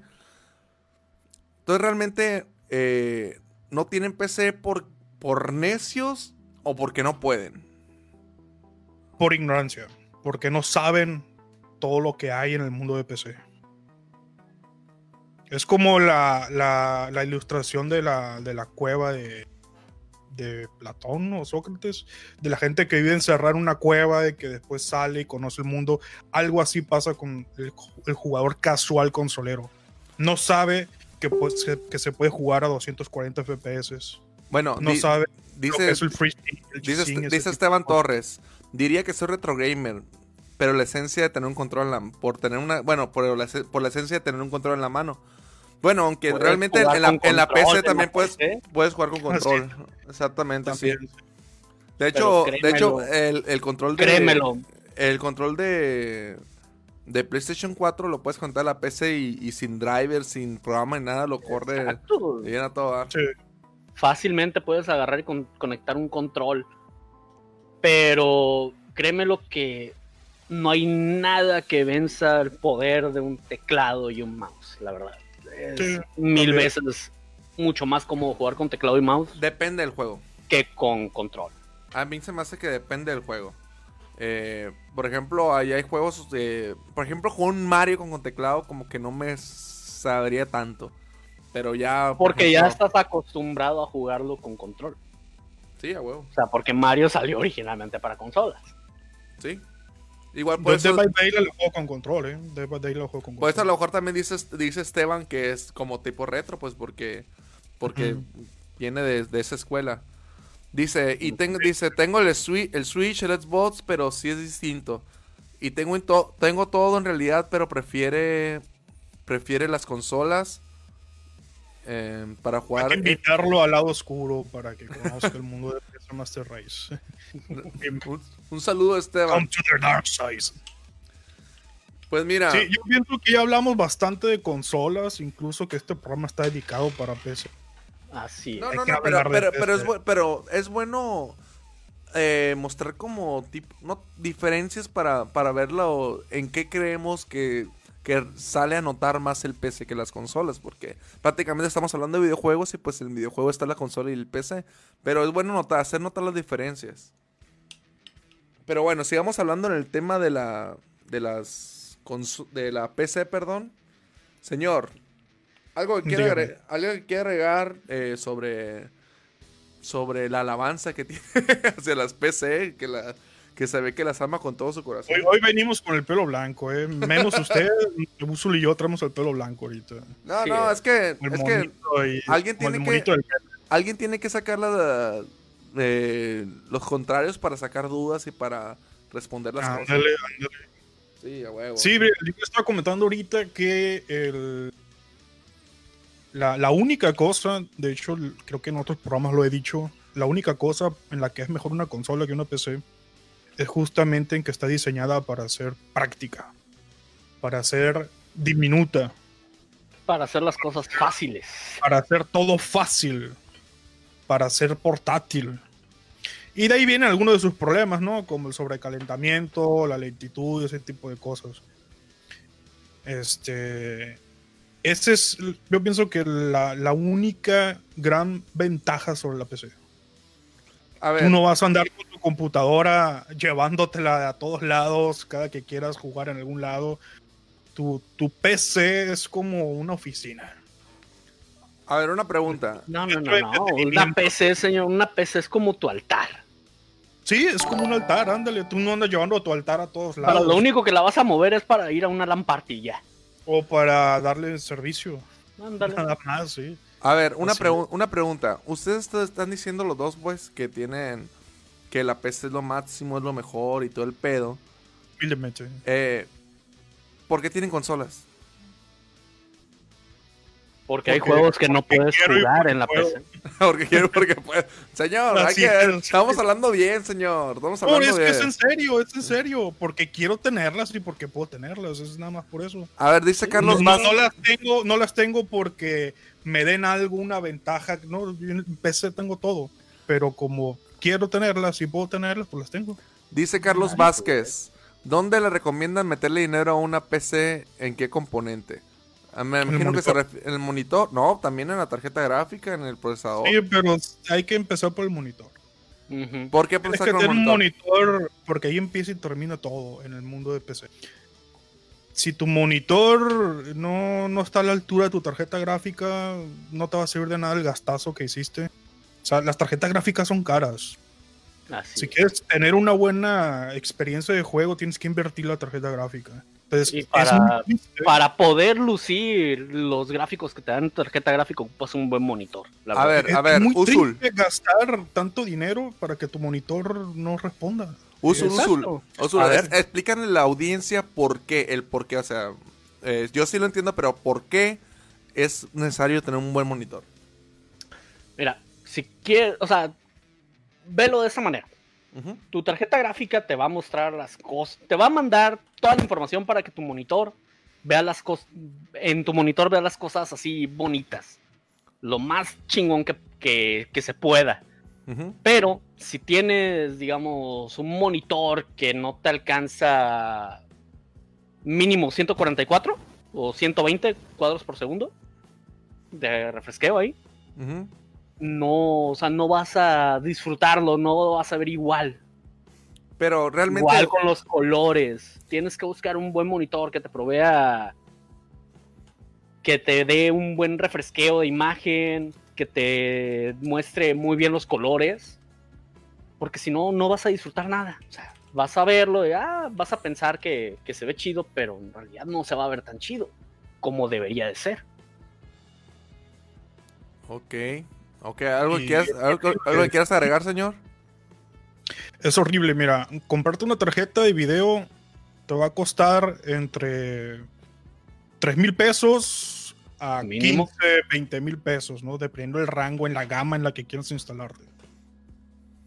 S1: Entonces realmente eh, no tienen PC por, por necios o porque no pueden.
S2: por ignorancia, porque no saben todo lo que hay en el mundo de PC. Es como la, la- la ilustración de la, de la cueva de, de Platón o Sócrates, de la gente que vive encerrada en una cueva y que después sale y conoce el mundo. Algo así pasa con el, el jugador casual consolero. No sabe que, pues, se- que se puede jugar a 240 FPS.
S1: Bueno,
S2: No
S1: di-
S2: sabe
S1: dice,
S2: es el el
S1: dice, dice
S2: de
S1: Esteban. Torres, diría que soy retro gamer, pero la esencia de tener un control en la, por tener una, bueno, por la, por la esencia de tener un control en la mano. Bueno, aunque
S3: Puedes
S1: realmente en la, en PC
S3: la
S1: también puedes,
S3: PC.
S1: puedes jugar con control. Exactamente, sí.
S2: También.
S1: De hecho, de hecho
S3: créemelo.
S1: el, el control de
S3: Créemelo.
S1: el control de de PlayStation 4 lo puedes conectar a la PC y, y sin driver, sin programa ni nada, lo corre bien a todo.
S2: Sí.
S3: Fácilmente puedes agarrar y con- conectar un control. Pero créeme lo que no hay nada que venza el poder de un teclado y un mouse, la verdad. Es
S2: Sí,
S3: mil
S2: también.
S3: veces mucho más cómodo jugar con teclado y mouse
S1: Depende del juego.
S3: que con control.
S1: A mí se me hace que depende del juego. Eh, por ejemplo, ahí hay juegos de... Por ejemplo, jugar un Mario con, con teclado como que no me sabría tanto. Pero ya... por
S3: Porque ya estás acostumbrado a jugarlo con control.
S1: Sí, a huevo.
S3: O sea, porque Mario salió originalmente para consolas.
S1: Sí. Igual por eso...
S2: Dead by Daylight lo juego con control, ¿eh? Dead by Daylight lo juego con
S1: Por eso a
S2: control.
S1: lo mejor también dice, dice Esteban que es como tipo retro, pues porque... Porque viene de, de esa escuela. Dice, y tengo, dice, tengo el Switch, el Switch, el Xbox, pero sí es distinto. Y tengo, en to- tengo todo en realidad, pero prefiere prefiere las consolas eh, para
S2: Hay
S1: jugar.
S2: que invitarlo al lado oscuro para que conozca el mundo de Master Race.
S1: Un, un saludo, Esteban.
S2: Come to the dark side.
S1: Pues mira,
S2: Sí, yo pienso que ya hablamos bastante de consolas, incluso que este programa está dedicado para PC.
S3: Así
S1: no,
S3: es.
S1: no, no, es, pero es bueno eh, mostrar como tipo, no, diferencias para, para verlo en qué creemos que, que sale a notar más el PC que las consolas, porque prácticamente estamos hablando de videojuegos y pues el videojuego está en la consola y el PC, pero es bueno notar, hacer notar las diferencias. Pero bueno, sigamos hablando en el tema de la de las de la PC, perdón. Señor, algo que quiere
S2: Dígame.
S1: agregar, algo que quiere agregar eh, sobre sobre la alabanza que tiene hacia las PC, que la que se ve que las ama con todo su corazón.
S2: Hoy, hoy venimos con el pelo blanco, ¿eh? Menos usted, Usul y yo traemos el pelo blanco ahorita.
S1: No,
S3: Sí,
S1: no,
S3: eh.
S1: es que
S2: El
S1: es que
S2: y-
S1: alguien tiene que- alguien tiene que sacar la- eh, los contrarios para sacar dudas y para responder las cosas.
S2: Ándale, ándale.
S1: Sí, a huevo.
S2: Sí, yo estaba comentando ahorita que el, la, la única cosa, de hecho, creo que en otros programas lo he dicho, la única cosa en la que es mejor una consola que una PC es justamente en que está diseñada para ser práctica, para ser diminuta,
S3: Para hacer las cosas fáciles.
S2: para hacer todo fácil, para ser portátil. Y de ahí vienen algunos de sus problemas, ¿no? Como el sobrecalentamiento, la lentitud, ese tipo de cosas. Este. Ese es, yo pienso que la, la única gran ventaja sobre la PC.
S1: A ver,
S2: Tú no vas a andar con tu computadora llevándotela a todos lados cada que quieras jugar en algún lado. Tu, tu PC es como una oficina.
S1: a ver, una pregunta.
S3: No, no, no. Una PC, señor, una PC es como tu altar.
S2: Sí, es como un altar, ándale. Tú no andas llevando tu altar a todos
S3: Para
S2: lados.
S3: lo único que la vas a mover es para ir a una lampartilla.
S2: O para darle servicio.
S3: Ándale.
S2: Nada más, sí.
S1: A ver, una, pregu- una pregunta. Ustedes están diciendo los dos, pues, que tienen. Que la PC es lo máximo, es lo mejor y todo el pedo. Eh, ¿Por qué tienen consolas?
S3: Porque hay
S2: Porque-
S3: juegos que no puedes jugar en la
S2: puedo.
S3: PC.
S1: porque quiero, porque puedo. Señor, hay que- estamos hablando bien, señor. Estamos
S2: No, es que es en serio, es en serio. Porque quiero tenerlas y porque puedo tenerlas. Es nada más por eso.
S1: A ver, dice Carlos
S2: no, no las tengo, no las tengo porque me den alguna ventaja. No, yo en PC tengo todo. Pero como quiero tenerlas y puedo tenerlas, pues las tengo.
S1: Dice Carlos Vázquez. ¿Dónde le recomiendan meterle dinero a una PC? ¿En qué componente? Ah, Me
S2: el
S1: imagino que se
S2: monitor.
S1: refi- en el monitor. No, también en la tarjeta gráfica, en el procesador.
S2: Sí, pero hay que empezar por el monitor.
S3: Ujú.
S1: ¿Por qué
S2: Tienes
S1: empezar
S2: que tener un
S1: monitor?
S2: monitor porque ahí empieza y termina todo en el mundo de PC. Si tu monitor no, no está a la altura de tu tarjeta gráfica, no te va a servir de nada el gastazo que hiciste. O sea, las tarjetas gráficas son caras.
S3: Así
S2: Si
S3: es.
S2: quieres tener una buena experiencia de juego, tienes que invertir la tarjeta gráfica. Entonces,
S3: Y
S2: es
S3: para- poder lucir los gráficos que te dan tarjeta gráfica, ocupas un buen monitor. la
S1: A
S3: verdad.
S1: ver,
S2: Es
S1: a ver,
S2: muy
S1: Usul.
S2: triste gastar tanto dinero para que tu monitor no responda.
S1: Usul. Usul. Usul,
S2: A ver.
S1: es- explícanle a la audiencia por qué, el por qué, o sea, eh, yo sí lo entiendo, pero ¿por qué es necesario tener un buen monitor?
S3: Si quieres, o sea, velo de esta manera. Tu tarjeta gráfica te va a mostrar las cosas, te va a mandar toda la información para que tu monitor vea las cosas, en tu monitor vea las cosas así bonitas, lo más chingón que, que, que se pueda. Pero si tienes, digamos, un monitor que no te alcanza mínimo 144 o 120 cuadros por segundo de refresqueo ahí,
S1: Ujú.
S3: No, o sea, no vas a disfrutarlo, no vas a ver igual.
S1: Pero realmente,
S3: Igual con los colores. Tienes que buscar un buen monitor que te provea. Que te dé un buen refresqueo de imagen. Que te muestre muy bien los colores. Porque si no, no vas a disfrutar nada. O sea, vas a verlo y ah, vas a pensar que, que se ve chido, pero en realidad no se va a ver tan chido como debería de ser.
S1: ok, ok, ¿algo, que
S2: Y-
S1: quieras, algo, algo que quieras agregar, señor?
S2: Es horrible, mira, comprarte una tarjeta de video te va a costar entre 3 mil pesos a
S3: Mínimo.
S2: 15, 20 mil pesos, ¿no? Dependiendo del rango en la gama en la que quieras instalarte.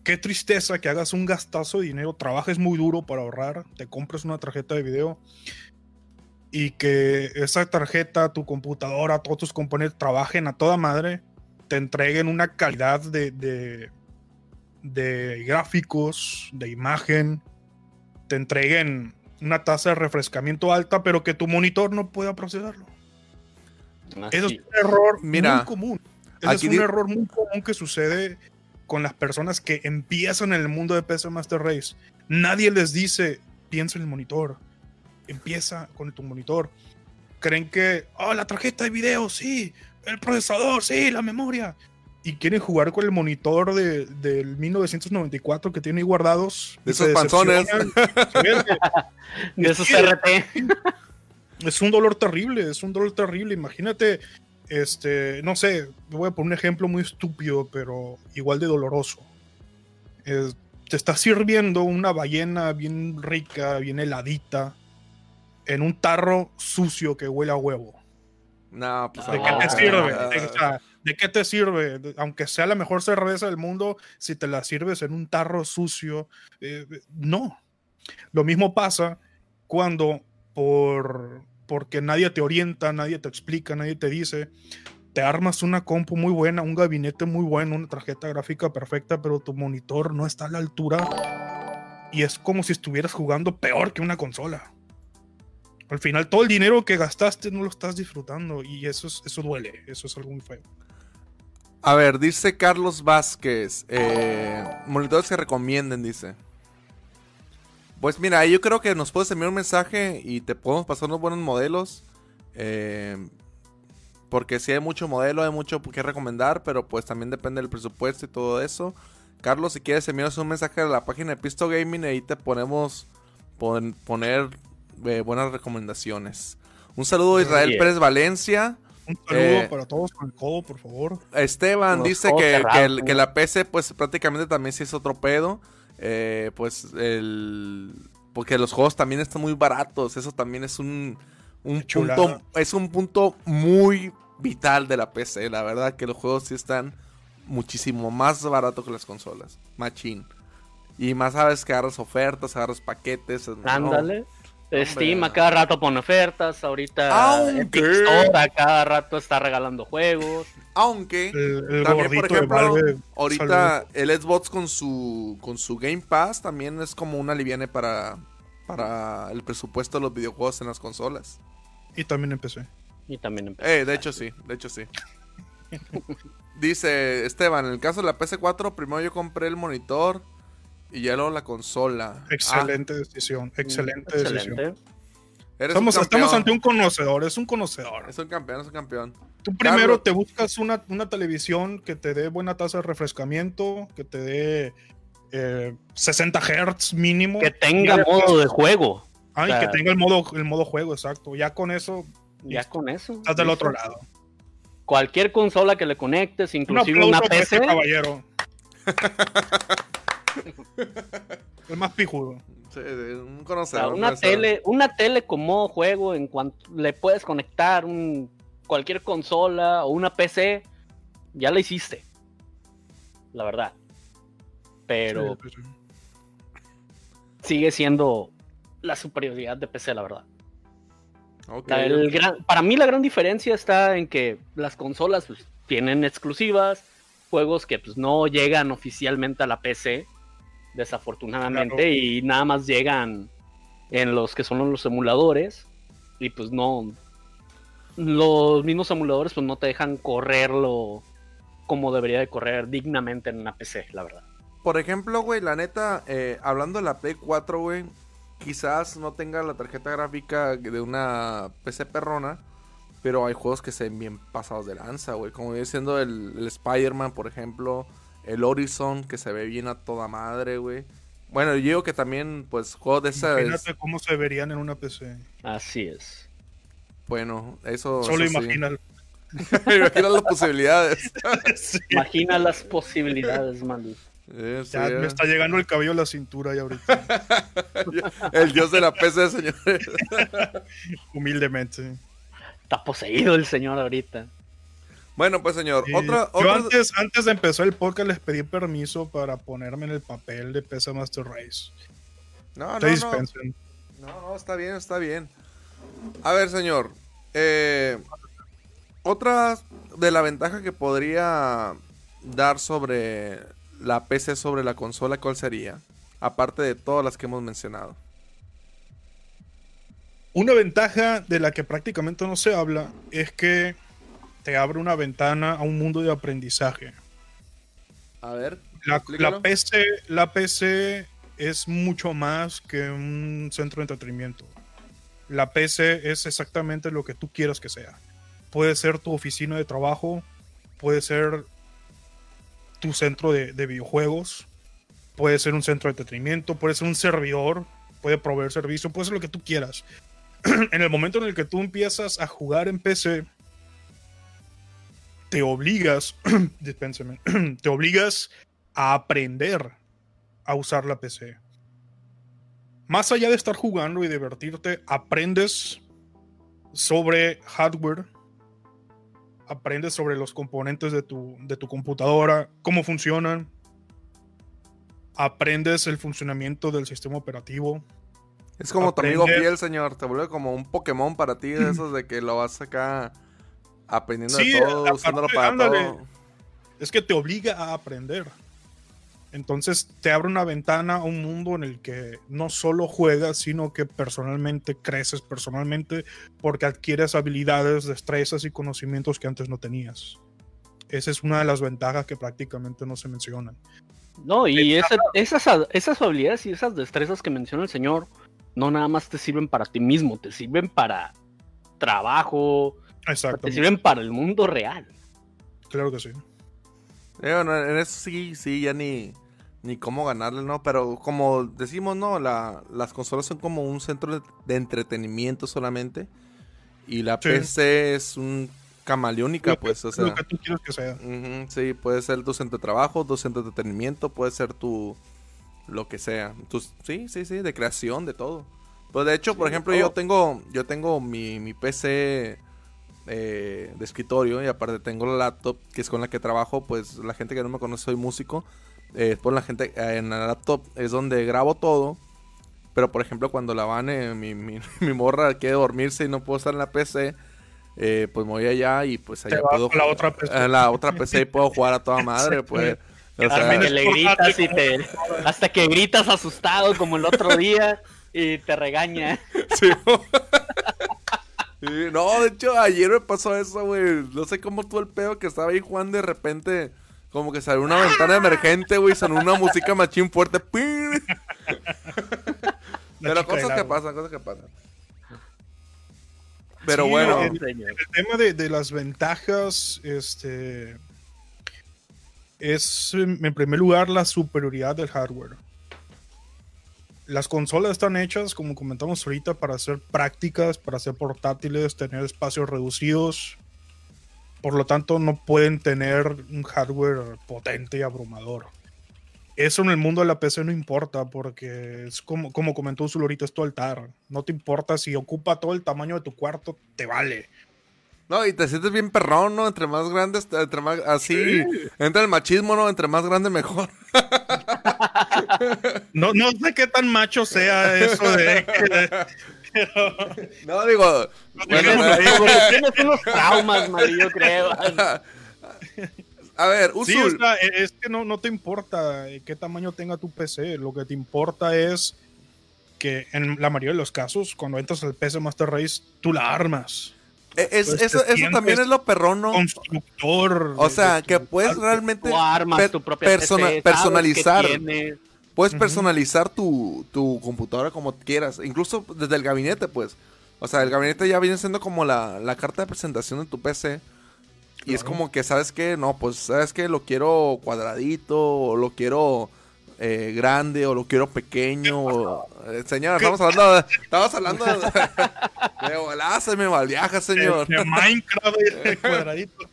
S2: Qué tristeza que hagas un gastazo de dinero, trabajes muy duro para ahorrar, te compres una tarjeta de video y que esa tarjeta, tu computadora, todos tus componentes trabajen a toda madre, te entreguen una calidad de, de, de gráficos, de imagen, te entreguen una tasa de refrescamiento alta, pero que tu monitor no pueda procesarlo. Eso es un error
S1: Mira,
S2: muy común. Ese es un error muy común que sucede con las personas que empiezan en el mundo de PC Master Race. Nadie les dice, piensa en el monitor. Empieza con tu monitor. Creen que, oh, la tarjeta de video, sí. El procesador, sí, la memoria. Y quieren jugar con el monitor de, del 1994 que tiene ahí guardados.
S1: De esos panzones.
S3: De esos RT.
S2: es un dolor terrible, es un dolor terrible. Imagínate, este, no sé, voy a poner un ejemplo muy estúpido, pero igual de doloroso. Es- te está sirviendo una ballena bien rica, bien heladita, en un tarro sucio que huele a huevo.
S1: No, pues
S3: ¿De
S2: ¿De
S3: Ah,
S2: qué te sirve? De, o sea, ¿de qué te sirve? Aunque sea la mejor cerveza del mundo, si te la sirves en un tarro sucio, eh, no. Lo mismo pasa cuando por porque nadie te orienta, nadie te explica, nadie te dice, te armas una compu muy buena, un gabinete muy bueno, una tarjeta gráfica perfecta, pero tu monitor no está a la altura y es como si estuvieras jugando peor que una consola. Al final todo el dinero que gastaste no lo estás disfrutando y eso, es, eso duele, eso es algo muy feo.
S1: A ver, dice Carlos Vázquez. eh, monitores que recomienden, dice. Pues mira, yo creo que nos puedes enviar un mensaje y te podemos pasar unos buenos modelos. eh, porque si hay mucho modelo, hay mucho que recomendar, pero pues también depende del presupuesto y todo eso. Carlos, si quieres enviarnos un mensaje a la página de Pisto Gaming, ahí te ponemos pon- poner eh, buenas recomendaciones. Un saludo a Israel. Pérez Valencia.
S2: Un saludo
S1: Eh,
S2: para todos con el codo, por favor.
S1: Esteban
S3: Los
S1: dice que,
S3: cerrados,
S1: que, el-
S3: ¿no?
S1: que la PC, pues prácticamente también sí es otro pedo. Eh, pues el. Porque los juegos también están muy baratos. Eso también es un, un punto. Es un punto muy vital de la PC. La verdad que los juegos sí están muchísimo más baratos que las consolas. Machín. Y más sabes que agarras ofertas, agarras paquetes. no.
S3: Steam a cada rato pone ofertas, ahorita
S1: Aunque-
S3: Store a cada rato está regalando juegos.
S1: Aunque.
S2: El, el
S1: También, por ejemplo, ahorita el Xbox con su con su Game Pass también es como una liviane para para el presupuesto de los videojuegos en las consolas.
S2: Y también empecé.
S3: Y también empezó.
S1: Eh, de hecho sí, de hecho sí. Dice Esteban, en el caso de la PS4, primero yo compré el monitor y ya luego la consola.
S2: Excelente decisión. Excelente, decisión.
S3: Excelente.
S1: Ah, eres
S2: Estamos,
S1: un
S2: estamos ante un conocedor, es un conocedor.
S1: Es un campeón, es un campeón.
S2: Tú primero
S1: Carlos.
S2: te buscas una, una televisión que te dé buena tasa de refrescamiento, que te dé eh, 60 Hz mínimo.
S3: Que tenga
S2: Y
S3: modo de juego.
S2: Ay,
S3: o sea-
S2: que tenga el modo, el modo juego, exacto. Ya con eso
S3: Ya con eso.
S2: estás del otro lado.
S3: Cualquier consola que le conectes, inclusive una
S2: para este
S3: PC.
S2: caballero. el más pijudo.
S1: Sí, un
S3: o sea,
S1: conocedor.
S3: una tele, una tele con modo juego, en cuanto le puedes conectar un, cualquier consola o una PC, ya la hiciste. La verdad. Pero
S2: Sí,
S3: sigue siendo la superioridad de PC, la verdad. La- el gran- para mí la gran diferencia está en que las consolas pues, tienen exclusivas, juegos que pues, no llegan oficialmente a la PC, desafortunadamente,
S2: Claro.
S3: y nada más llegan en los que son los emuladores, y pues no, los mismos emuladores pues no te dejan correrlo como debería de correr dignamente en una PC, la verdad.
S1: Por ejemplo, güey, la neta, eh, hablando de la Play 4, güey, quizás no tenga la tarjeta gráfica de una PC perrona, pero hay juegos que se ven bien pasados de lanza, güey. Como viene siendo el, el Spider-Man, por ejemplo, el Horizon, que se ve bien a toda madre, güey. Bueno, yo digo que también, pues, juegos de esas...
S2: Imagínate cómo se verían en una PC.
S3: Así es.
S1: Bueno, eso...
S2: Solo
S1: eso sí.
S2: imagina.
S1: Imagina las posibilidades.
S2: Sí.
S3: Imagina las posibilidades, Mandy.
S1: Eh, sí,
S2: Ya
S1: eh.
S2: me está llegando el cabello a la cintura ya ahorita.
S1: El dios de la PC, señores.
S2: Humildemente.
S3: Está poseído el señor ahorita.
S1: Bueno, pues, señor,
S2: Sí,
S1: otra...
S2: Yo antes, antes de empezar el podcast les pedí permiso para ponerme en el papel de PC Master Race.
S1: No,
S2: Te
S1: no, no. No, no, está bien, está bien. A ver, señor. eh, otra de la ventaja que podría dar sobre la PC sobre la consola, ¿cuál sería? Aparte de todas las que hemos mencionado.
S2: Una ventaja de la que prácticamente no se habla es que te abre una ventana a un mundo de aprendizaje.
S1: A ver.
S2: La, PC, la PC es mucho más que un centro de entretenimiento. La PC es exactamente lo que tú quieras que sea. Puede ser tu oficina de trabajo, puede ser tu centro de, de videojuegos, puede ser un centro de entretenimiento, puede ser un servidor, puede proveer servicio, puede ser lo que tú quieras. en el momento en el que tú empiezas a jugar en PC, te obligas, dispénseme, te obligas a aprender a usar la PC. Más allá de estar jugando y divertirte, aprendes sobre hardware, aprendes sobre los componentes de tu, de tu computadora, cómo funcionan, aprendes el funcionamiento del sistema operativo.
S1: Es como tu amigo fiel, señor. Te vuelve como un Pokémon para ti, de esos de que lo vas acá aprendiendo
S2: Sí,
S1: de todo, usándolo para
S2: ándale.
S1: todo.
S2: Es que te obliga a aprender. Entonces te abre una ventana a un mundo en el que no solo juegas, sino que personalmente creces personalmente porque adquieres habilidades, destrezas y conocimientos que antes no tenías. Esa es una de las ventajas que prácticamente no se mencionan.
S3: No, y esas habilidades y esas destrezas que menciona el señor, no nada más te sirven para ti mismo, te sirven para trabajo, te
S2: Exacto.
S3: sirven para el mundo real.
S2: Claro que sí.
S1: Eh, bueno, en eso sí, sí, ya ni, ni cómo ganarle, ¿no? Pero como decimos, ¿no? La, las consolas son como un centro de, de entretenimiento solamente. Y la
S2: Sí.
S1: PC es un camaleónica,
S2: Lo que-
S1: pues, o sea.
S2: Lo que tú quieres que sea.
S1: Sí, puede ser tu centro de trabajo, tu centro de entretenimiento, puede ser tu lo que sea. Tus, sí, sí, sí, de creación, de todo. Pues de hecho, por ejemplo, yo tengo yo tengo mi, mi PC eh, de escritorio y aparte tengo la laptop que es con la que trabajo, pues la gente que no me conoce soy músico. Eh, pues la gente eh, en la laptop es donde grabo todo. Pero por ejemplo, cuando la van, eh, mi, mi, mi morra quiere dormirse y no puedo estar en la PC, eh, pues me voy allá y pues allá
S2: Te vas
S1: puedo
S2: a la
S1: jugar-
S2: otra PC.
S1: a la otra PC y puedo jugar a toda madre, pues. O
S3: hasta
S1: sea,
S3: que le gritas y te. Hasta que gritas asustado como el otro día y te regaña.
S1: sí. No, de hecho, ayer me pasó eso, güey. No sé cómo tuvo el pedo que estaba ahí jugando y de repente, como que salió una ventana emergente, güey, sonó una música machín fuerte. Pero cosas que pasan, cosas que pasan. Pero
S2: Sí,
S1: bueno,
S2: el-. El tema de, de las ventajas, este, es en primer lugar la superioridad del hardware. Las consolas están hechas, como comentamos ahorita, para ser prácticas, para ser portátiles, tener espacios reducidos. Por lo tanto, no pueden tener un hardware potente y abrumador. Eso en el mundo de la PC no importa, porque es como, como comentó Usul ahorita, es tu altar. No te importa si ocupa todo el tamaño de tu cuarto, te vale.
S1: No, y te sientes bien perrón, ¿no? Entre más grandes, entre más, así, entra el machismo, ¿no? Entre más grande, mejor.
S2: No, no sé qué tan macho sea eso de pero-
S1: No, digo, bueno,
S3: tienes unos traumas, Mari, yo creo.
S1: a ver,
S2: Sí,
S1: Usul,
S2: o sea, e- es que no, no te importa eh, qué tamaño tenga tu PC. Lo que te importa es que en la mayoría de los casos, cuando entras al PC Master Race, tú la armas.
S1: Eh, es-
S2: pues,
S1: eso, eso también es lo perrón, ¿no?
S2: Constructor.
S1: O sea,
S2: de
S1: que puedes realmente
S3: Tú armas
S1: per-
S3: tu propia
S1: persona-
S3: PC, sabes
S1: personalizar. Puedes personalizar tu, tu computadora como quieras, incluso desde el gabinete, pues. O sea, el gabinete ya viene siendo como la, la carta de presentación de tu PC. Y es como que, ¿sabes qué? No, pues, ¿sabes qué? Lo quiero cuadradito, o lo quiero eh, grande, o lo quiero pequeño. o- eh, señor, estamos hablando de... Estamos hablando de... de me malviaja, señor.
S2: De, de Minecraft de cuadradito.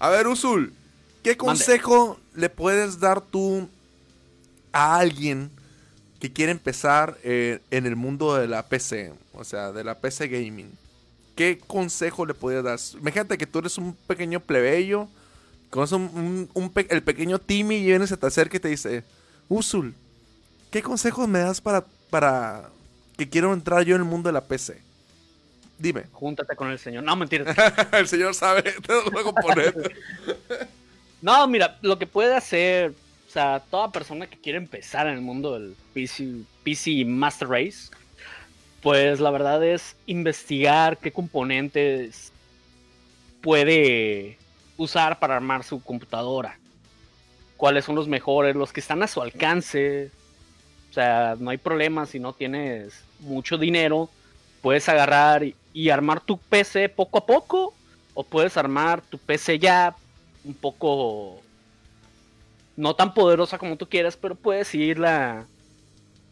S1: A ver, Usul, ¿qué consejo le puedes dar tú a alguien que quiere empezar eh, en el mundo de la PC? O sea, de la PC gaming. ¿Qué consejo le puedes dar? Imagínate que tú eres un pequeño plebeyo, conoces un, un- un pe- el pequeño Timmy y viene, se te acerca y te dice, Usul, ¿qué consejos me das para, para que quiero entrar yo en el mundo de la PC? Dime.
S3: Júntate con el señor. No, mentira.
S1: el señor sabe, te lo voy a componer.
S3: No, mira, lo que puede hacer, o sea, toda persona que quiere empezar en el mundo del PC, PC Master Race, pues la verdad es investigar qué componentes puede usar para armar su computadora. Cuáles son los mejores, los que están a su alcance. O sea, no hay problema si no tienes mucho dinero. Puedes agarrar y, y armar tu PC poco a poco. O puedes armar tu PC ya un poco no tan poderosa como tú quieras, pero puedes irla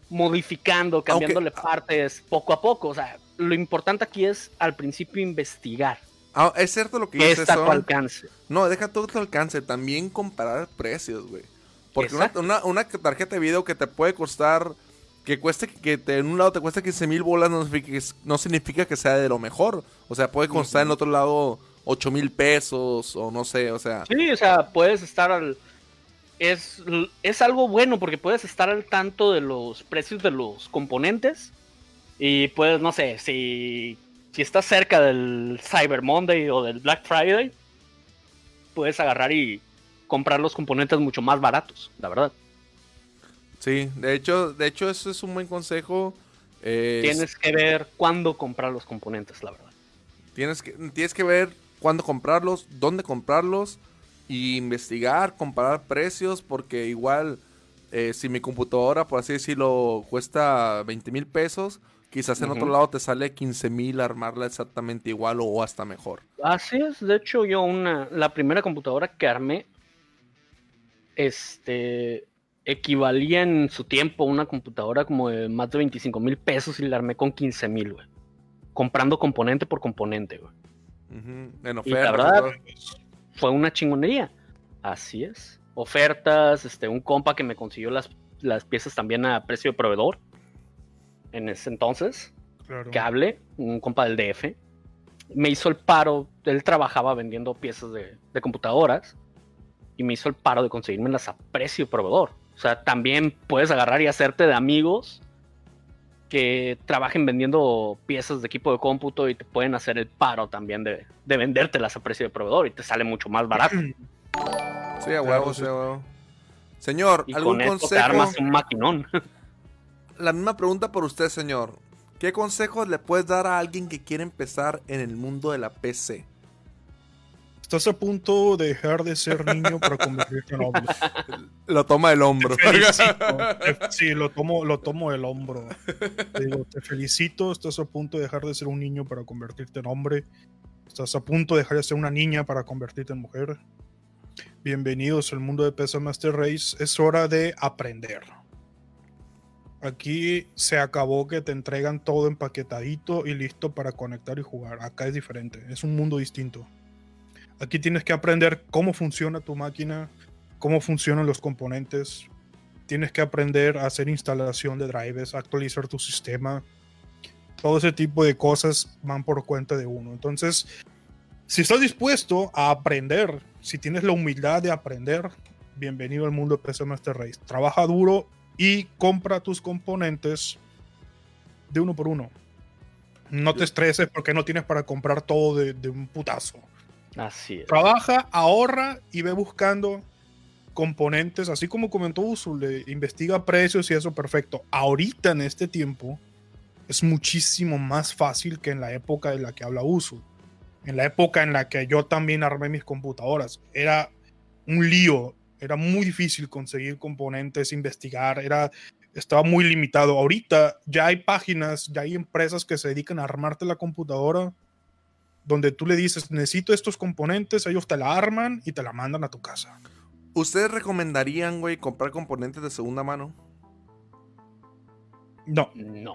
S3: modificando, cambiándole partes poco a poco. O sea, lo importante aquí es al principio investigar
S1: Ah, es cierto lo que dices.
S3: está a tu alcance.
S1: No, deja todo tu alcance. También comparar precios, güey. Porque una, una- una tarjeta de video que te puede costar. Que cueste que te, en un lado te cuesta 15 mil bolas, no significa, que- no significa que sea de lo mejor. O sea, puede costar en otro lado 8 mil pesos o no sé, o sea.
S3: Sí, o sea, puedes estar al... Es, es algo bueno porque puedes estar al tanto de los precios de los componentes y puedes, no sé, si, si estás cerca del Cyber Monday o del Black Friday, puedes agarrar y comprar los componentes mucho más baratos, la verdad.
S1: Sí, de hecho, de hecho, eso es un buen consejo. eh,
S3: Tienes que ver cuándo comprar los componentes, la verdad.
S1: Tienes que, tienes que ver cuándo comprarlos, dónde comprarlos, y investigar, comparar precios, porque igual eh, si mi computadora, por así decirlo, cuesta 20 mil pesos, quizás en otro lado te sale 15 mil armarla exactamente igual o hasta mejor.
S3: Así es, de hecho yo una, la primera computadora que armé, este, equivalía en su tiempo a una computadora como de más de 25 mil pesos y la armé con 15 mil, güey. Comprando componente por componente, güey.
S1: Ujú, En
S3: Y
S1: ofertas.
S3: la
S1: y
S3: verdad, fue una chingonería. Así es. Ofertas, este, un compa que me consiguió las, las piezas también a precio de proveedor. En ese entonces,
S2: Claro.
S3: cable, un compa del DF. Me hizo el paro, él trabajaba vendiendo piezas de, de computadoras. Y me hizo el paro de conseguirme a precio proveedor. O sea, también puedes agarrar y hacerte de amigos que trabajen vendiendo piezas de equipo de cómputo y te pueden hacer el paro también de, de vendértelas a precio de proveedor y te sale mucho más barato.
S1: Sí, a huevo,
S2: sí.
S1: a huevo. Señor,
S3: Y
S1: ¿algún
S3: con esto te
S1: consejo?
S3: armas un maquinón.
S1: La misma pregunta por usted, señor. ¿Qué consejos le puedes dar a alguien que quiere empezar en el mundo de la PC?
S2: Estás a punto de dejar de ser niño para convertirte en hombre.
S1: Lo toma del hombro.
S2: Te felicito. Sí, lo tomo, lo tomo del hombro. Te digo, te felicito, estás a punto de dejar de ser un niño para convertirte en hombre. Estás a punto de dejar de ser una niña para convertirte en mujer. Bienvenidos al mundo de PC Master Race. Es hora de aprender. Aquí se acabó que te entregan todo empaquetadito y listo para conectar y jugar. Acá es diferente, es un mundo distinto. Aquí tienes que aprender cómo funciona tu máquina, cómo funcionan los componentes. Tienes que aprender a hacer instalación de drivers, actualizar tu sistema. Todo ese tipo de cosas van por cuenta de uno. Entonces, si estás dispuesto a aprender, si tienes la humildad de aprender, bienvenido al mundo de PC Master Race. Trabaja duro y compra tus componentes de uno por uno. No te estreses porque no tienes para comprar todo de, de un putazo.
S3: Así es.
S2: Trabaja, ahorra y ve buscando componentes, así como comentó Usul, investiga precios y eso perfecto. Ahorita en este tiempo es muchísimo más fácil que en la época de la que habla Usul. En la época en la que yo también armé mis computadoras, era un lío, era muy difícil conseguir componentes, investigar, era estaba muy limitado. Ahorita ya hay páginas, ya hay empresas que se dedican a armarte la computadora donde tú le dices, necesito estos componentes, ellos te la arman y te la mandan a tu casa.
S1: ¿Ustedes recomendarían, güey, comprar componentes de segunda mano?
S2: No,
S3: No,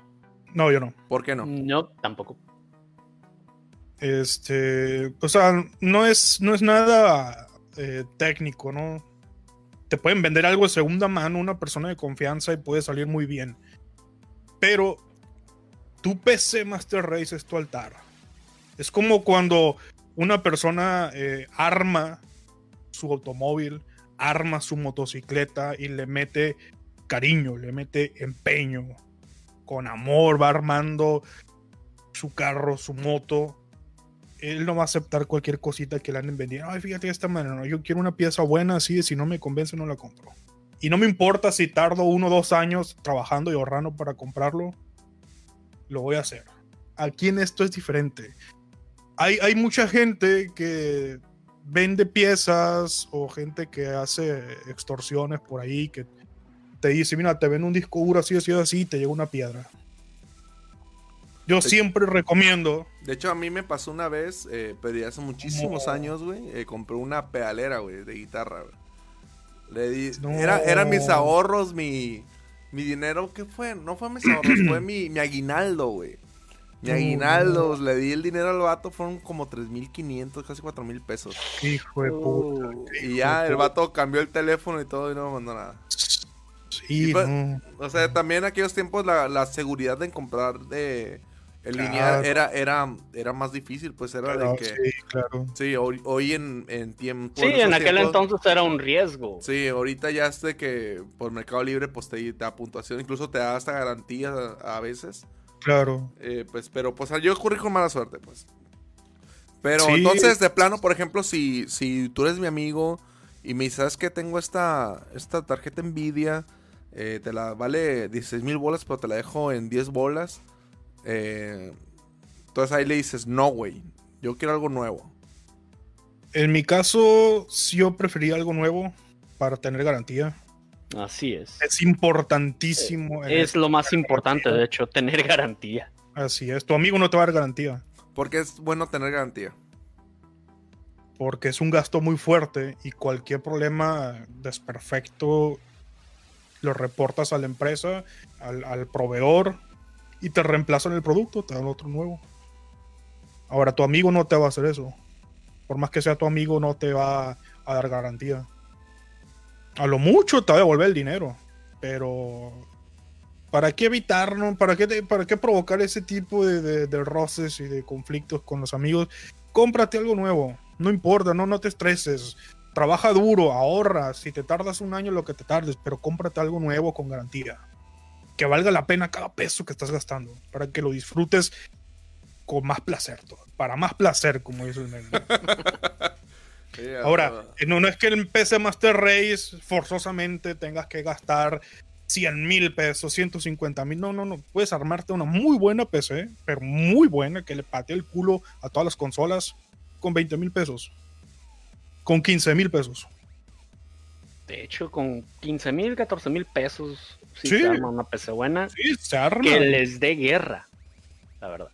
S2: no, yo no.
S1: ¿Por qué no?
S3: no, tampoco.
S2: Este, o sea, no es, no es nada eh, técnico, ¿no? Pueden vender algo de segunda mano una persona de confianza y puede salir muy bien. Pero tu PC Master Race es tu altar. Es como cuando una persona eh, arma su automóvil, arma su motocicleta y le mete cariño, le mete empeño, con amor, va armando su carro, su moto. Él no va a aceptar cualquier cosita que le anden vendiendo. Ay, fíjate de esta manera, no, yo quiero una pieza buena, así, si no me convence, no la compro. Y no me importa si tardo uno o dos años trabajando y ahorrando para comprarlo, lo voy a hacer. Aquí en esto es diferente. Hay, hay mucha gente que vende piezas o gente que hace extorsiones por ahí que te dice, mira, te vendo un disco duro así, así, así, y te llega una piedra. Yo siempre recomiendo,
S1: De hecho, a mí me pasó una vez, eh, pedí hace muchísimos
S2: No.
S1: años, güey, eh, compré una pedalera, güey, de guitarra, güey. Le di,
S2: No.
S1: era, eran mis ahorros, mi, mi dinero, ¿qué fue? No fue mis ahorros, fue mi, mi aguinaldo, güey. Mi
S2: No,
S1: aguinaldo, le di el dinero al vato, fueron como 3.500, casi 4.000 pesos.
S2: hijo de puta.
S1: Y
S2: hijo
S1: ya
S2: de
S1: el
S2: puta.
S1: vato cambió el teléfono y todo y no me mandó nada.
S2: Sí,
S1: Y pues-
S2: no.
S1: O sea, también en aquellos tiempos la, la seguridad de comprar de en
S2: Claro.
S1: línea era, era, era más difícil, pues era
S2: Claro,
S1: de que...
S2: sí, claro.
S1: Sí, hoy, hoy en, en tiempo.
S3: Sí, en aquel entonces era un riesgo.
S1: Sí, ahorita ya es de que por Mercado Libre pues te, te da puntuación, incluso te da hasta garantía a, a veces.
S2: Claro.
S1: Eh, pues, pero pues yo ocurrí con mala suerte, pues. Pero
S2: Sí.
S1: entonces, de plano, por ejemplo, si, si tú eres mi amigo y me dices, ¿sabes que tengo esta, esta tarjeta Nvidia? eh, te la vale 16 mil bolas, pero te la dejo en 10 bolas. Eh, entonces ahí le dices, no, güey, yo quiero algo nuevo.
S2: En mi caso, sí yo prefería algo nuevo para tener garantía.
S3: Así es.
S2: Es importantísimo. en
S3: Es lo más importante, de hecho, tener garantía.
S2: Así es. Tu amigo no te va a dar garantía.
S1: Porque es bueno tener garantía.
S2: Porque es un gasto muy fuerte y cualquier problema desperfecto lo reportas a la empresa, al, al proveedor y te reemplazan el producto, te dan otro nuevo. Ahora, tu amigo no te va a hacer eso. Por más que sea tu amigo, no te va a dar garantía. A lo mucho te va a devolver el dinero. Pero ¿para qué evitarlo? ¿Para qué, para qué provocar ese tipo de, de, roces y de conflictos con los amigos? Cómprate algo nuevo. No importa, no, no te estreses. Trabaja duro, ahorra. Si te tardas un año, lo que te tardes, pero cómprate algo nuevo con garantía. Que valga la pena cada peso que estás gastando. Para que lo disfrutes con más placer. Para más placer, como dice el meme. Ahora, no, no es que el PC Master Race forzosamente tengas que gastar 100 mil pesos, 150 mil. No, no, no. Puedes armarte una muy buena PC, pero muy buena, que le patee el culo a todas las consolas con 20 mil pesos. Con 15 mil pesos.
S3: De hecho, con 15 mil, 14 mil pesos, si se arma una PC buena,
S2: sí, se arma.
S3: que les dé guerra, la verdad.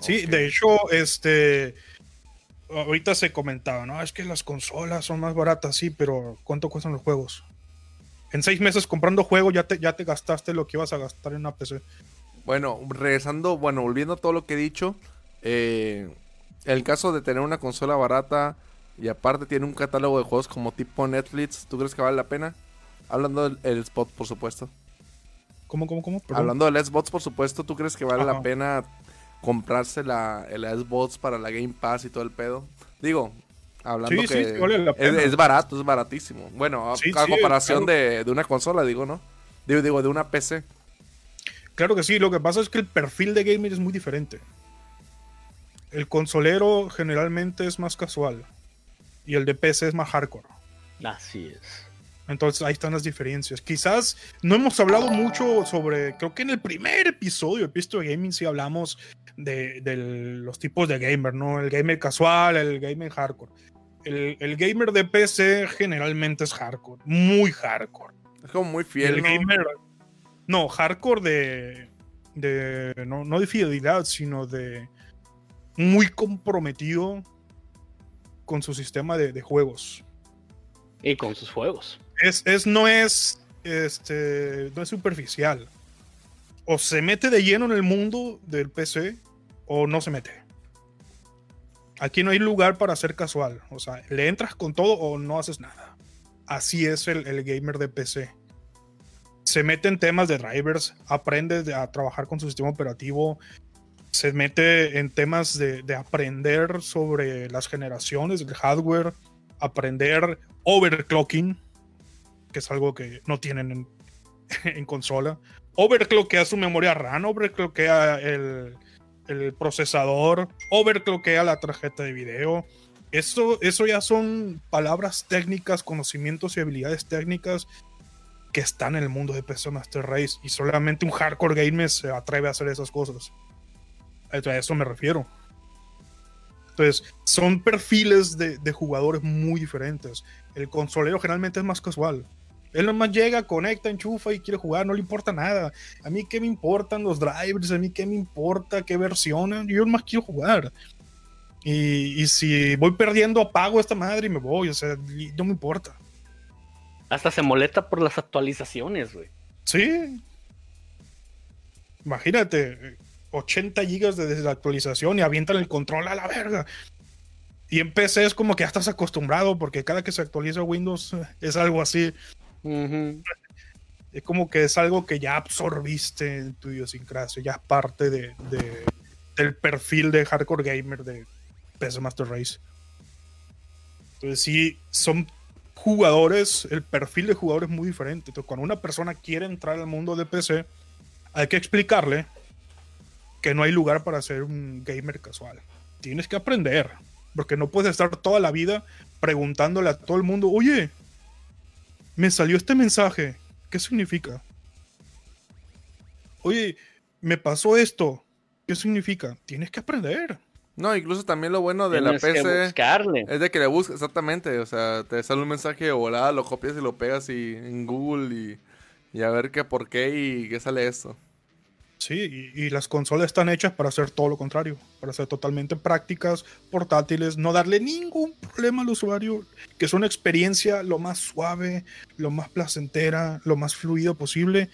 S2: Sí, de hecho, este. Ahorita se comentaba, ¿no? Es que las consolas son más baratas, sí, pero ¿cuánto cuestan los juegos? en seis meses comprando juego ya te, ya te gastaste lo que ibas a gastar en una PC.
S1: Bueno, regresando, bueno, volviendo a todo lo que he dicho, eh, el caso de tener una consola barata y aparte tiene un catálogo de juegos como tipo Netflix, ¿tú crees que vale la pena? Hablando del spot, por supuesto.
S2: ¿Cómo, cómo, cómo?
S1: Hablando del Xbox, por supuesto, ¿tú crees que vale la pena comprarse la, el Xbox para la Game Pass y todo el pedo? Digo, Hablando que Es, barato, es baratísimo. Bueno, a, comparación de, una consola, digo, ¿no? Digo, digo, de una PC.
S2: Claro que sí, lo que pasa es que el perfil de gamer es muy diferente. El consolero generalmente es más casual y el de PC es más hardcore.
S3: Así es.
S2: Entonces ahí están las diferencias. Quizás no hemos hablado mucho sobre, creo que en el primer episodio de Pisto de Gaming sí hablamos de, de, los tipos de gamer, ¿no? El gamer casual, el gamer hardcore el, gamer de PC generalmente es hardcore, muy hardcore.
S1: Es como muy fiel.
S2: El ¿no? gamer. No, hardcore de. de no, de fidelidad, sino de. Muy comprometido con su sistema de, juegos.
S3: Y con sus juegos.
S2: Es, es, no es. Este. No es superficial. O se mete de lleno en el mundo del PC, o no se mete. Aquí no hay lugar para ser casual. O sea, le entras con todo o no haces nada. Así es el, gamer de PC. Se mete en temas de drivers, aprende a trabajar con su sistema operativo, se mete en temas de, aprender sobre las generaciones del hardware, aprender overclocking, que es algo que no tienen en, en consola. Overclockea su memoria RAM, overclockea el, el procesador, overclockea la tarjeta de video. Eso, eso ya son palabras técnicas, conocimientos y habilidades técnicas que están en el mundo de PC Master Race y solamente un hardcore gamer se atreve a hacer esas cosas. A eso me refiero. Entonces, son perfiles de, de jugadores muy diferentes. El consolero generalmente es más casual. Él nomás llega, conecta, enchufa y quiere jugar, no le importa nada. A mí qué me importan los drivers, a mí qué me importa qué versión, yo nomás quiero jugar. Y, si voy perdiendo, apago esta madre y me voy, o sea, no me importa.
S3: Hasta se molesta por las actualizaciones, güey.
S2: Sí. Imagínate, 80 gigas de desactualización y avientan el control a la verga. Y en PC es como que ya estás acostumbrado porque cada que se actualiza Windows es algo así. Es como que es algo que ya absorbiste en tu idiosincrasia, ya es parte de, del perfil de hardcore gamer de PC Master Race. Entonces, sí, son jugadores, el perfil de jugadores es muy diferente. Entonces, cuando una persona quiere entrar al mundo de PC, hay que explicarle que no hay lugar para ser un gamer casual. Tienes que aprender, porque no puedes estar toda la vida preguntándole a todo el mundo, oye, me salió este mensaje. ¿Qué significa? Oye, me pasó esto. ¿Qué significa? Tienes que aprender.
S1: No, incluso también lo bueno de la PC es de que le buscas exactamente, o sea, te sale un mensaje de volada, lo copias y lo pegas y, en Google y, y a ver qué por qué y qué sale esto.
S2: Sí, y, las consolas están hechas para hacer todo lo contrario, para ser totalmente prácticas, portátiles, no darle ningún problema al usuario, que es una experiencia lo más suave, lo más placentera, lo más fluido posible.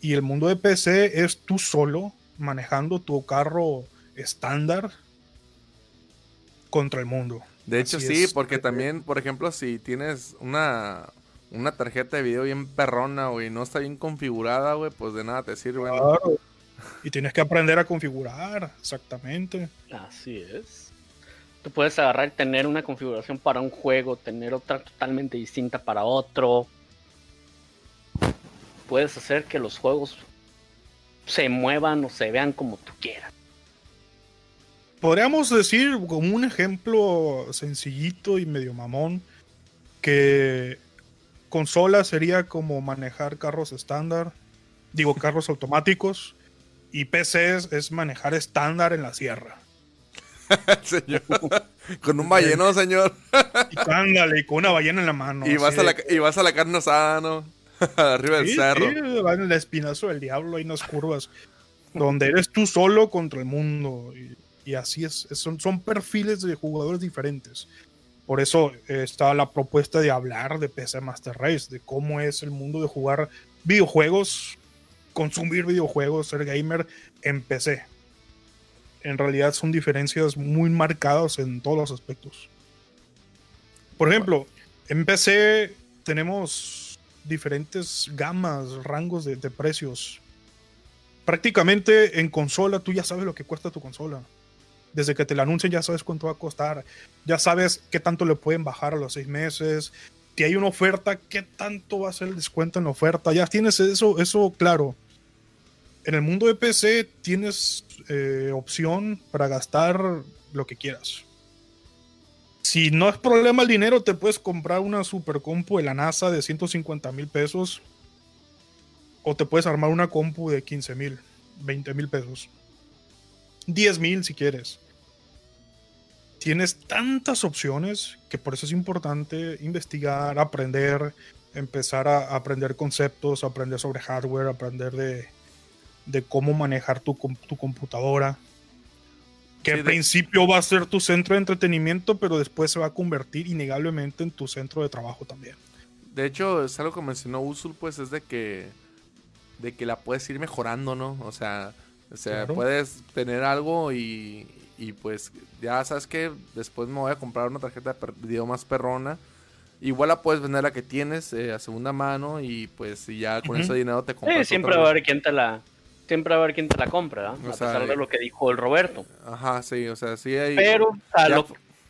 S2: Y el mundo de PC es tú solo manejando tu carro estándar contra el mundo.
S1: De hecho,
S2: Así
S1: sí,
S2: es.
S1: porque también, por ejemplo, si tienes una, una tarjeta de video bien perrona, güey, y no está bien configurada, güey, pues de nada te sirve. ¿no?
S2: Y tienes que aprender a configurar, exactamente.
S3: Así es. Tú puedes agarrar y tener una configuración para un juego, tener otra totalmente distinta para otro. Puedes hacer que los juegos se muevan o se vean como tú quieras.
S2: Podríamos decir, como un ejemplo sencillito y medio mamón, que consola sería como manejar carros estándar, digo carros automáticos, y PC es, es manejar estándar en la sierra.
S1: señor. con un balleno, señor.
S2: Y ándale, y con una ballena en la mano.
S1: y, vas a la, y vas a la carne asada, ¿no? Arriba del cerro.
S2: sí, va en el espinazo del diablo, hay unas curvas donde eres tú solo contra el mundo. Y, y así es, es- son, son perfiles de jugadores diferentes. Por eso eh, está la propuesta de hablar de PC Master Race, de cómo es el mundo de jugar videojuegos, consumir videojuegos, ser gamer en PC. En realidad son diferencias muy marcadas en todos los aspectos. Por ejemplo, en PC tenemos diferentes gamas, rangos de, precios. Prácticamente en consola tú ya sabes lo que cuesta tu consola. Desde que te la anuncian ya sabes cuánto va a costar. Ya sabes qué tanto le pueden bajar a los seis meses. Si hay una oferta, qué tanto va a ser el descuento en la oferta. Ya tienes eso, eso claro. En el mundo de PC tienes eh, opción para gastar lo que quieras. Si no es problema el dinero, te puedes comprar una super compu de la NASA de 150 mil pesos. O te puedes armar una compu de 15 mil, 20 mil pesos. 10 mil si quieres. Tienes tantas opciones que por eso es importante investigar, aprender, empezar a aprender conceptos, aprender sobre hardware, aprender de, de cómo manejar tu, tu computadora. Que
S1: Sí,
S2: al
S1: de-
S2: principio va a ser tu centro de entretenimiento, pero después se va a convertir innegablemente en tu centro de trabajo también.
S1: De hecho, es algo que mencionó Usul, pues es de que de que la puedes ir mejorando, ¿no? O sea, o sea,
S2: Claro.
S1: puedes tener algo y, y pues ya sabes que después me voy a comprar una tarjeta de video más perrona. Igual la puedes vender la que tienes eh, a segunda mano y pues y ya con ese dinero te
S3: Sí,
S1: compras
S3: siempre
S1: otra
S3: va a haber quien te la. Siempre va a haber quien te la compre, ¿ah?
S1: O
S3: A
S1: sea,
S3: pesar de lo que dijo el Roberto.
S1: Ajá, sí, o sea, sí hay...
S3: Pero o sea,
S1: ya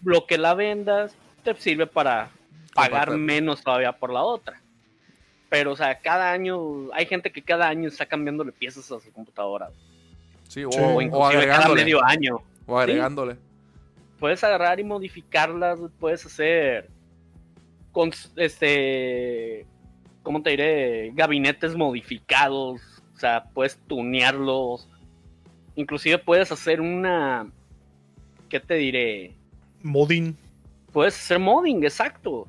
S3: lo, que la vendas te sirve para pagar menos todavía por la otra. Pero, o sea, cada año, hay gente que cada año está cambiándole piezas a su computadora.
S1: sí, o.
S3: O
S1: o
S3: inclusive cada
S1: agregándole.
S3: medio año.
S1: O agregándole.
S3: Puedes agarrar y modificarlas, puedes hacer con este ¿cómo te diré? gabinetes modificados, sea, puedes tunearlos. Inclusive puedes hacer una ¿qué te diré?
S2: Modding.
S3: Puedes hacer modding, exacto.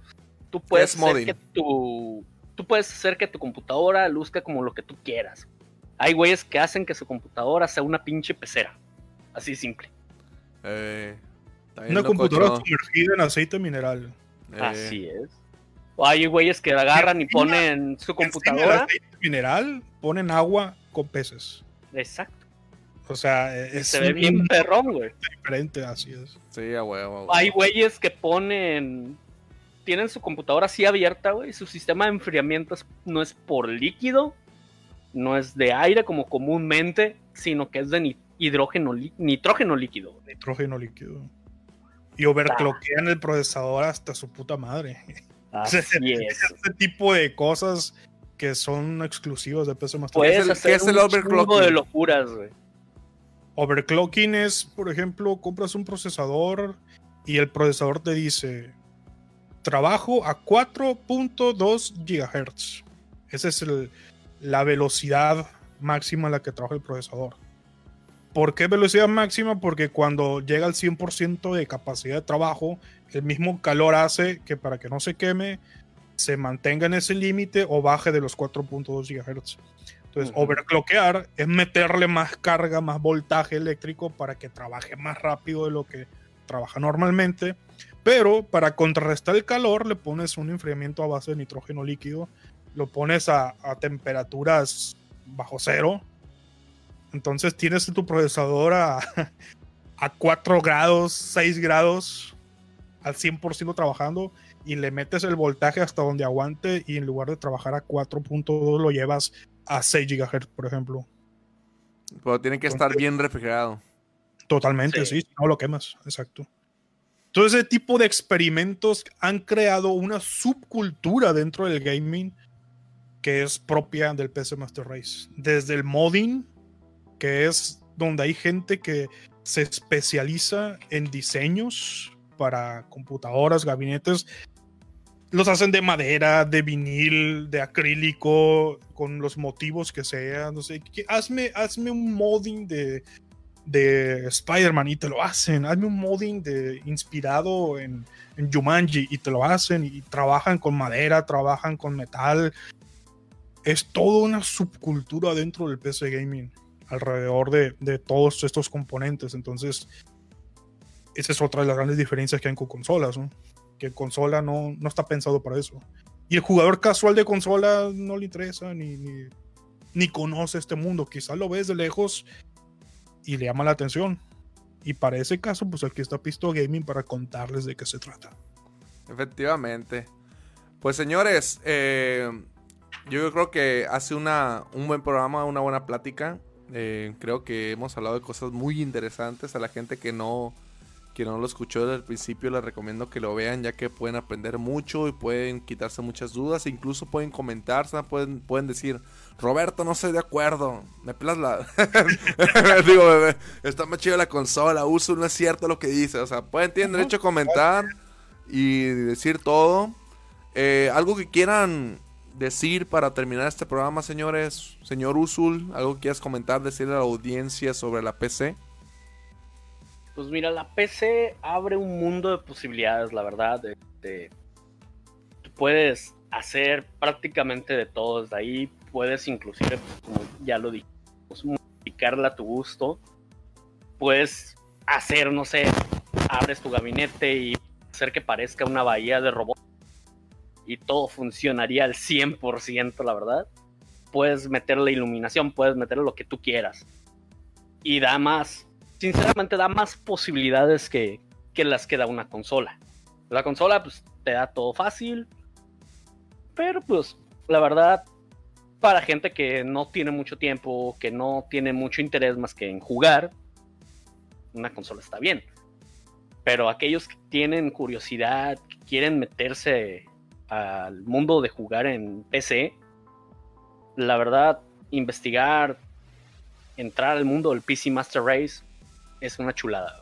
S3: Tú puedes
S1: es
S3: hacer
S1: modding?
S3: que tu tú puedes hacer que tu computadora luzca como lo que tú quieras. Hay güeyes que hacen que su computadora sea una pinche pecera. Así simple.
S1: Eh,
S2: Una computadora sumergida en aceite mineral.
S1: Eh,
S3: Así es. O hay güeyes que agarran y ponen su computadora.
S2: mineral ponen agua con peces.
S3: Exacto.
S2: O sea, es
S3: Se ve bien perrón, güey.
S2: diferente, así es.
S1: Sí, a huevo.
S3: Hay güeyes que ponen. Tienen su computadora así abierta, güey. Su sistema de enfriamiento es- no es por líquido, no es de aire como comúnmente, sino que es de hidrógeno, nitrógeno líquido.
S2: Nitrógeno líquido. Y overclockean el procesador hasta su puta madre.
S3: Así es.
S2: Este tipo de cosas que son exclusivas de PC Master
S3: Puedes
S1: qué
S3: hacer
S1: es el
S3: un
S1: overclocking?
S3: de locuras, güey.
S2: Overclocking es, por ejemplo, compras un procesador y el procesador te dice trabajo a 4.2 GHz. Esa es el- la velocidad máxima a la que trabaja el procesador. ¿Por qué velocidad máxima? Porque cuando llega al 100% de capacidad de trabajo, el mismo calor hace que para que no se queme, se mantenga en ese límite o baje de los 4.2 GHz. Entonces,
S3: Ujú.
S2: overclockear es meterle más carga, más voltaje eléctrico para que trabaje más rápido de lo que trabaja normalmente. Pero para contrarrestar el calor, le pones un enfriamiento a base de nitrógeno líquido, lo pones a, a temperaturas bajo cero. Entonces tienes tu procesador a, a 4 grados, 6 grados, al 100% trabajando, y le metes el voltaje hasta donde aguante, y en lugar de trabajar a 4.2 lo llevas a 6 GHz, por ejemplo.
S1: Pero tiene que estar bien refrigerado.
S2: Totalmente, sí, no lo quemas, exacto. Todo ese tipo de experimentos han creado una subcultura dentro del gaming que es propia del PC Master Race. Desde el modding, que es donde hay gente que se especializa en diseños para computadoras, gabinetes. Los hacen de madera, de vinil, de acrílico, con los motivos que sean. No sé, hazme, hazme un modding de, de Spider-Man y te lo hacen. Hazme un modding de, inspirado en, en Jumanji y te lo hacen. Y trabajan con madera, trabajan con metal. Es toda una subcultura dentro del PC Gaming alrededor de, de, todos estos componentes. Entonces, esa es otra de las grandes diferencias que hay con consolas, ¿no? que consola no, no está pensado para eso. Y el jugador casual de consola no le interesa ni, ni, ni conoce este mundo. Quizás lo ves de lejos y le llama la atención. Y para ese caso, pues aquí está Pisto Gaming para contarles de qué se trata.
S1: Efectivamente. Pues señores, eh, yo creo que hace una, un buen programa, una buena plática. Eh, creo que hemos hablado de cosas muy interesantes. A la gente que no, que no lo escuchó desde el principio, les recomiendo que lo vean, ya que pueden aprender mucho y pueden quitarse muchas dudas. incluso pueden comentar, pueden, pueden decir, Roberto, no estoy de acuerdo. Me pelas la. Digo, bebé, está más chido la consola. Uso no es cierto lo que dice. O sea, pueden, tener derecho a comentar y decir todo. Eh, algo que quieran decir para terminar este programa, señores. Señor Usul, algo que quieras comentar, decirle a la audiencia sobre la PC.
S3: Pues mira, la PC abre un mundo de posibilidades, la verdad. De, puedes hacer prácticamente de todo desde ahí puedes inclusive, como ya lo dijimos, modificarla a tu gusto. Puedes hacer, no sé, abres tu gabinete y hacer que parezca una bahía de robots y todo funcionaría al 100%, la verdad. Puedes meterle iluminación, puedes meterle lo que tú quieras. Y da más, sinceramente da más posibilidades que, que las que da una consola. La consola pues te da todo fácil, pero pues la verdad para gente que no tiene mucho tiempo, que no tiene mucho interés más que en jugar, una consola está bien. Pero aquellos que tienen curiosidad, que quieren meterse al mundo de jugar en PC, la verdad, investigar, entrar al mundo del PC Master Race es una chulada.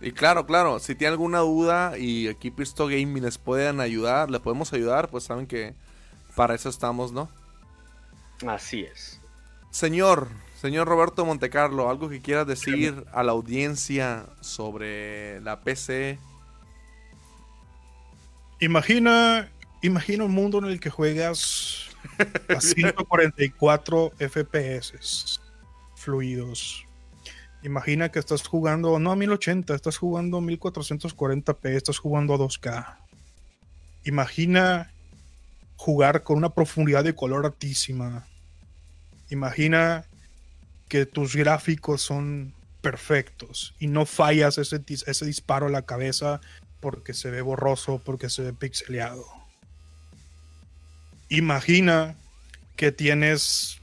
S1: Y claro, claro, si tiene alguna duda y aquí Pisto Gaming les pueden ayudar, le podemos ayudar, pues saben que para eso estamos, ¿no?
S3: Así es.
S1: Señor, señor Roberto Montecarlo, algo que quieras decir a la audiencia sobre la PC.
S2: Imagina, imagina un mundo en el que juegas a 144 FPS fluidos. Imagina que estás jugando, no a 1080, estás jugando a 1440p, estás jugando a 2K. Imagina jugar con una profundidad de color altísima. Imagina que tus gráficos son perfectos y no fallas ese, ese disparo a la cabeza porque se ve borroso, porque se ve pixeleado. Imagina que tienes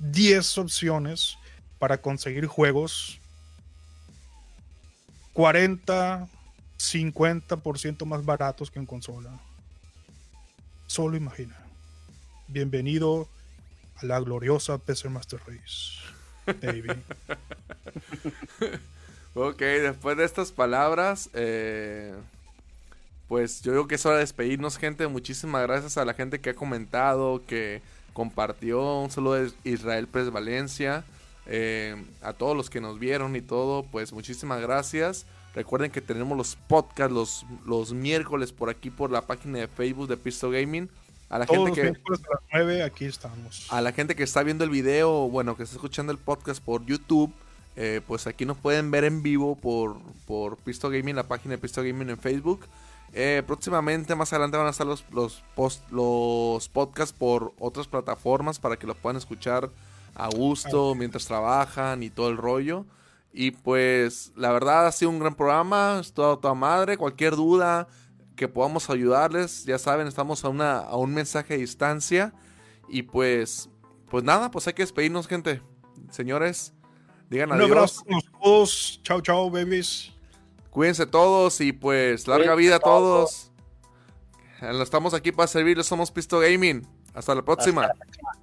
S2: 10 opciones para conseguir juegos 40, 50% más baratos que en consola. Solo imagina. Bienvenido a la gloriosa PC Master Race, baby.
S1: ok, después de estas palabras, eh, pues yo digo que es hora de despedirnos, gente. Muchísimas gracias a la gente que ha comentado, que compartió. Un saludo de Israel Pérez Valencia. Eh, a todos los que nos vieron y todo, pues muchísimas gracias. Recuerden que tenemos los podcasts los, los miércoles por aquí por la página de Facebook de Pisto Gaming. A la gente que
S2: a las aquí estamos.
S1: A la gente que está viendo el video, bueno, que está escuchando el podcast por YouTube, eh, pues aquí nos pueden ver en vivo por, por Pisto Gaming, la página de Pisto Gaming en Facebook. Eh, próximamente, más adelante van a estar los, los, post, los podcasts por otras plataformas para que los puedan escuchar a gusto mientras trabajan y todo el rollo. Y pues la verdad ha sido un gran programa, es toda, toda madre, cualquier duda que podamos ayudarles, ya saben, estamos a, una, a un mensaje de distancia. Y pues, pues nada, pues hay que despedirnos, gente. Señores, digan
S2: Un
S1: adiós.
S2: abrazo a todos. Chao, chao, babies.
S1: Cuídense todos y pues larga vida a
S3: todos.
S1: todos. Estamos aquí para servirles, somos Pisto Gaming. Hasta la próxima.
S3: Hasta la próxima.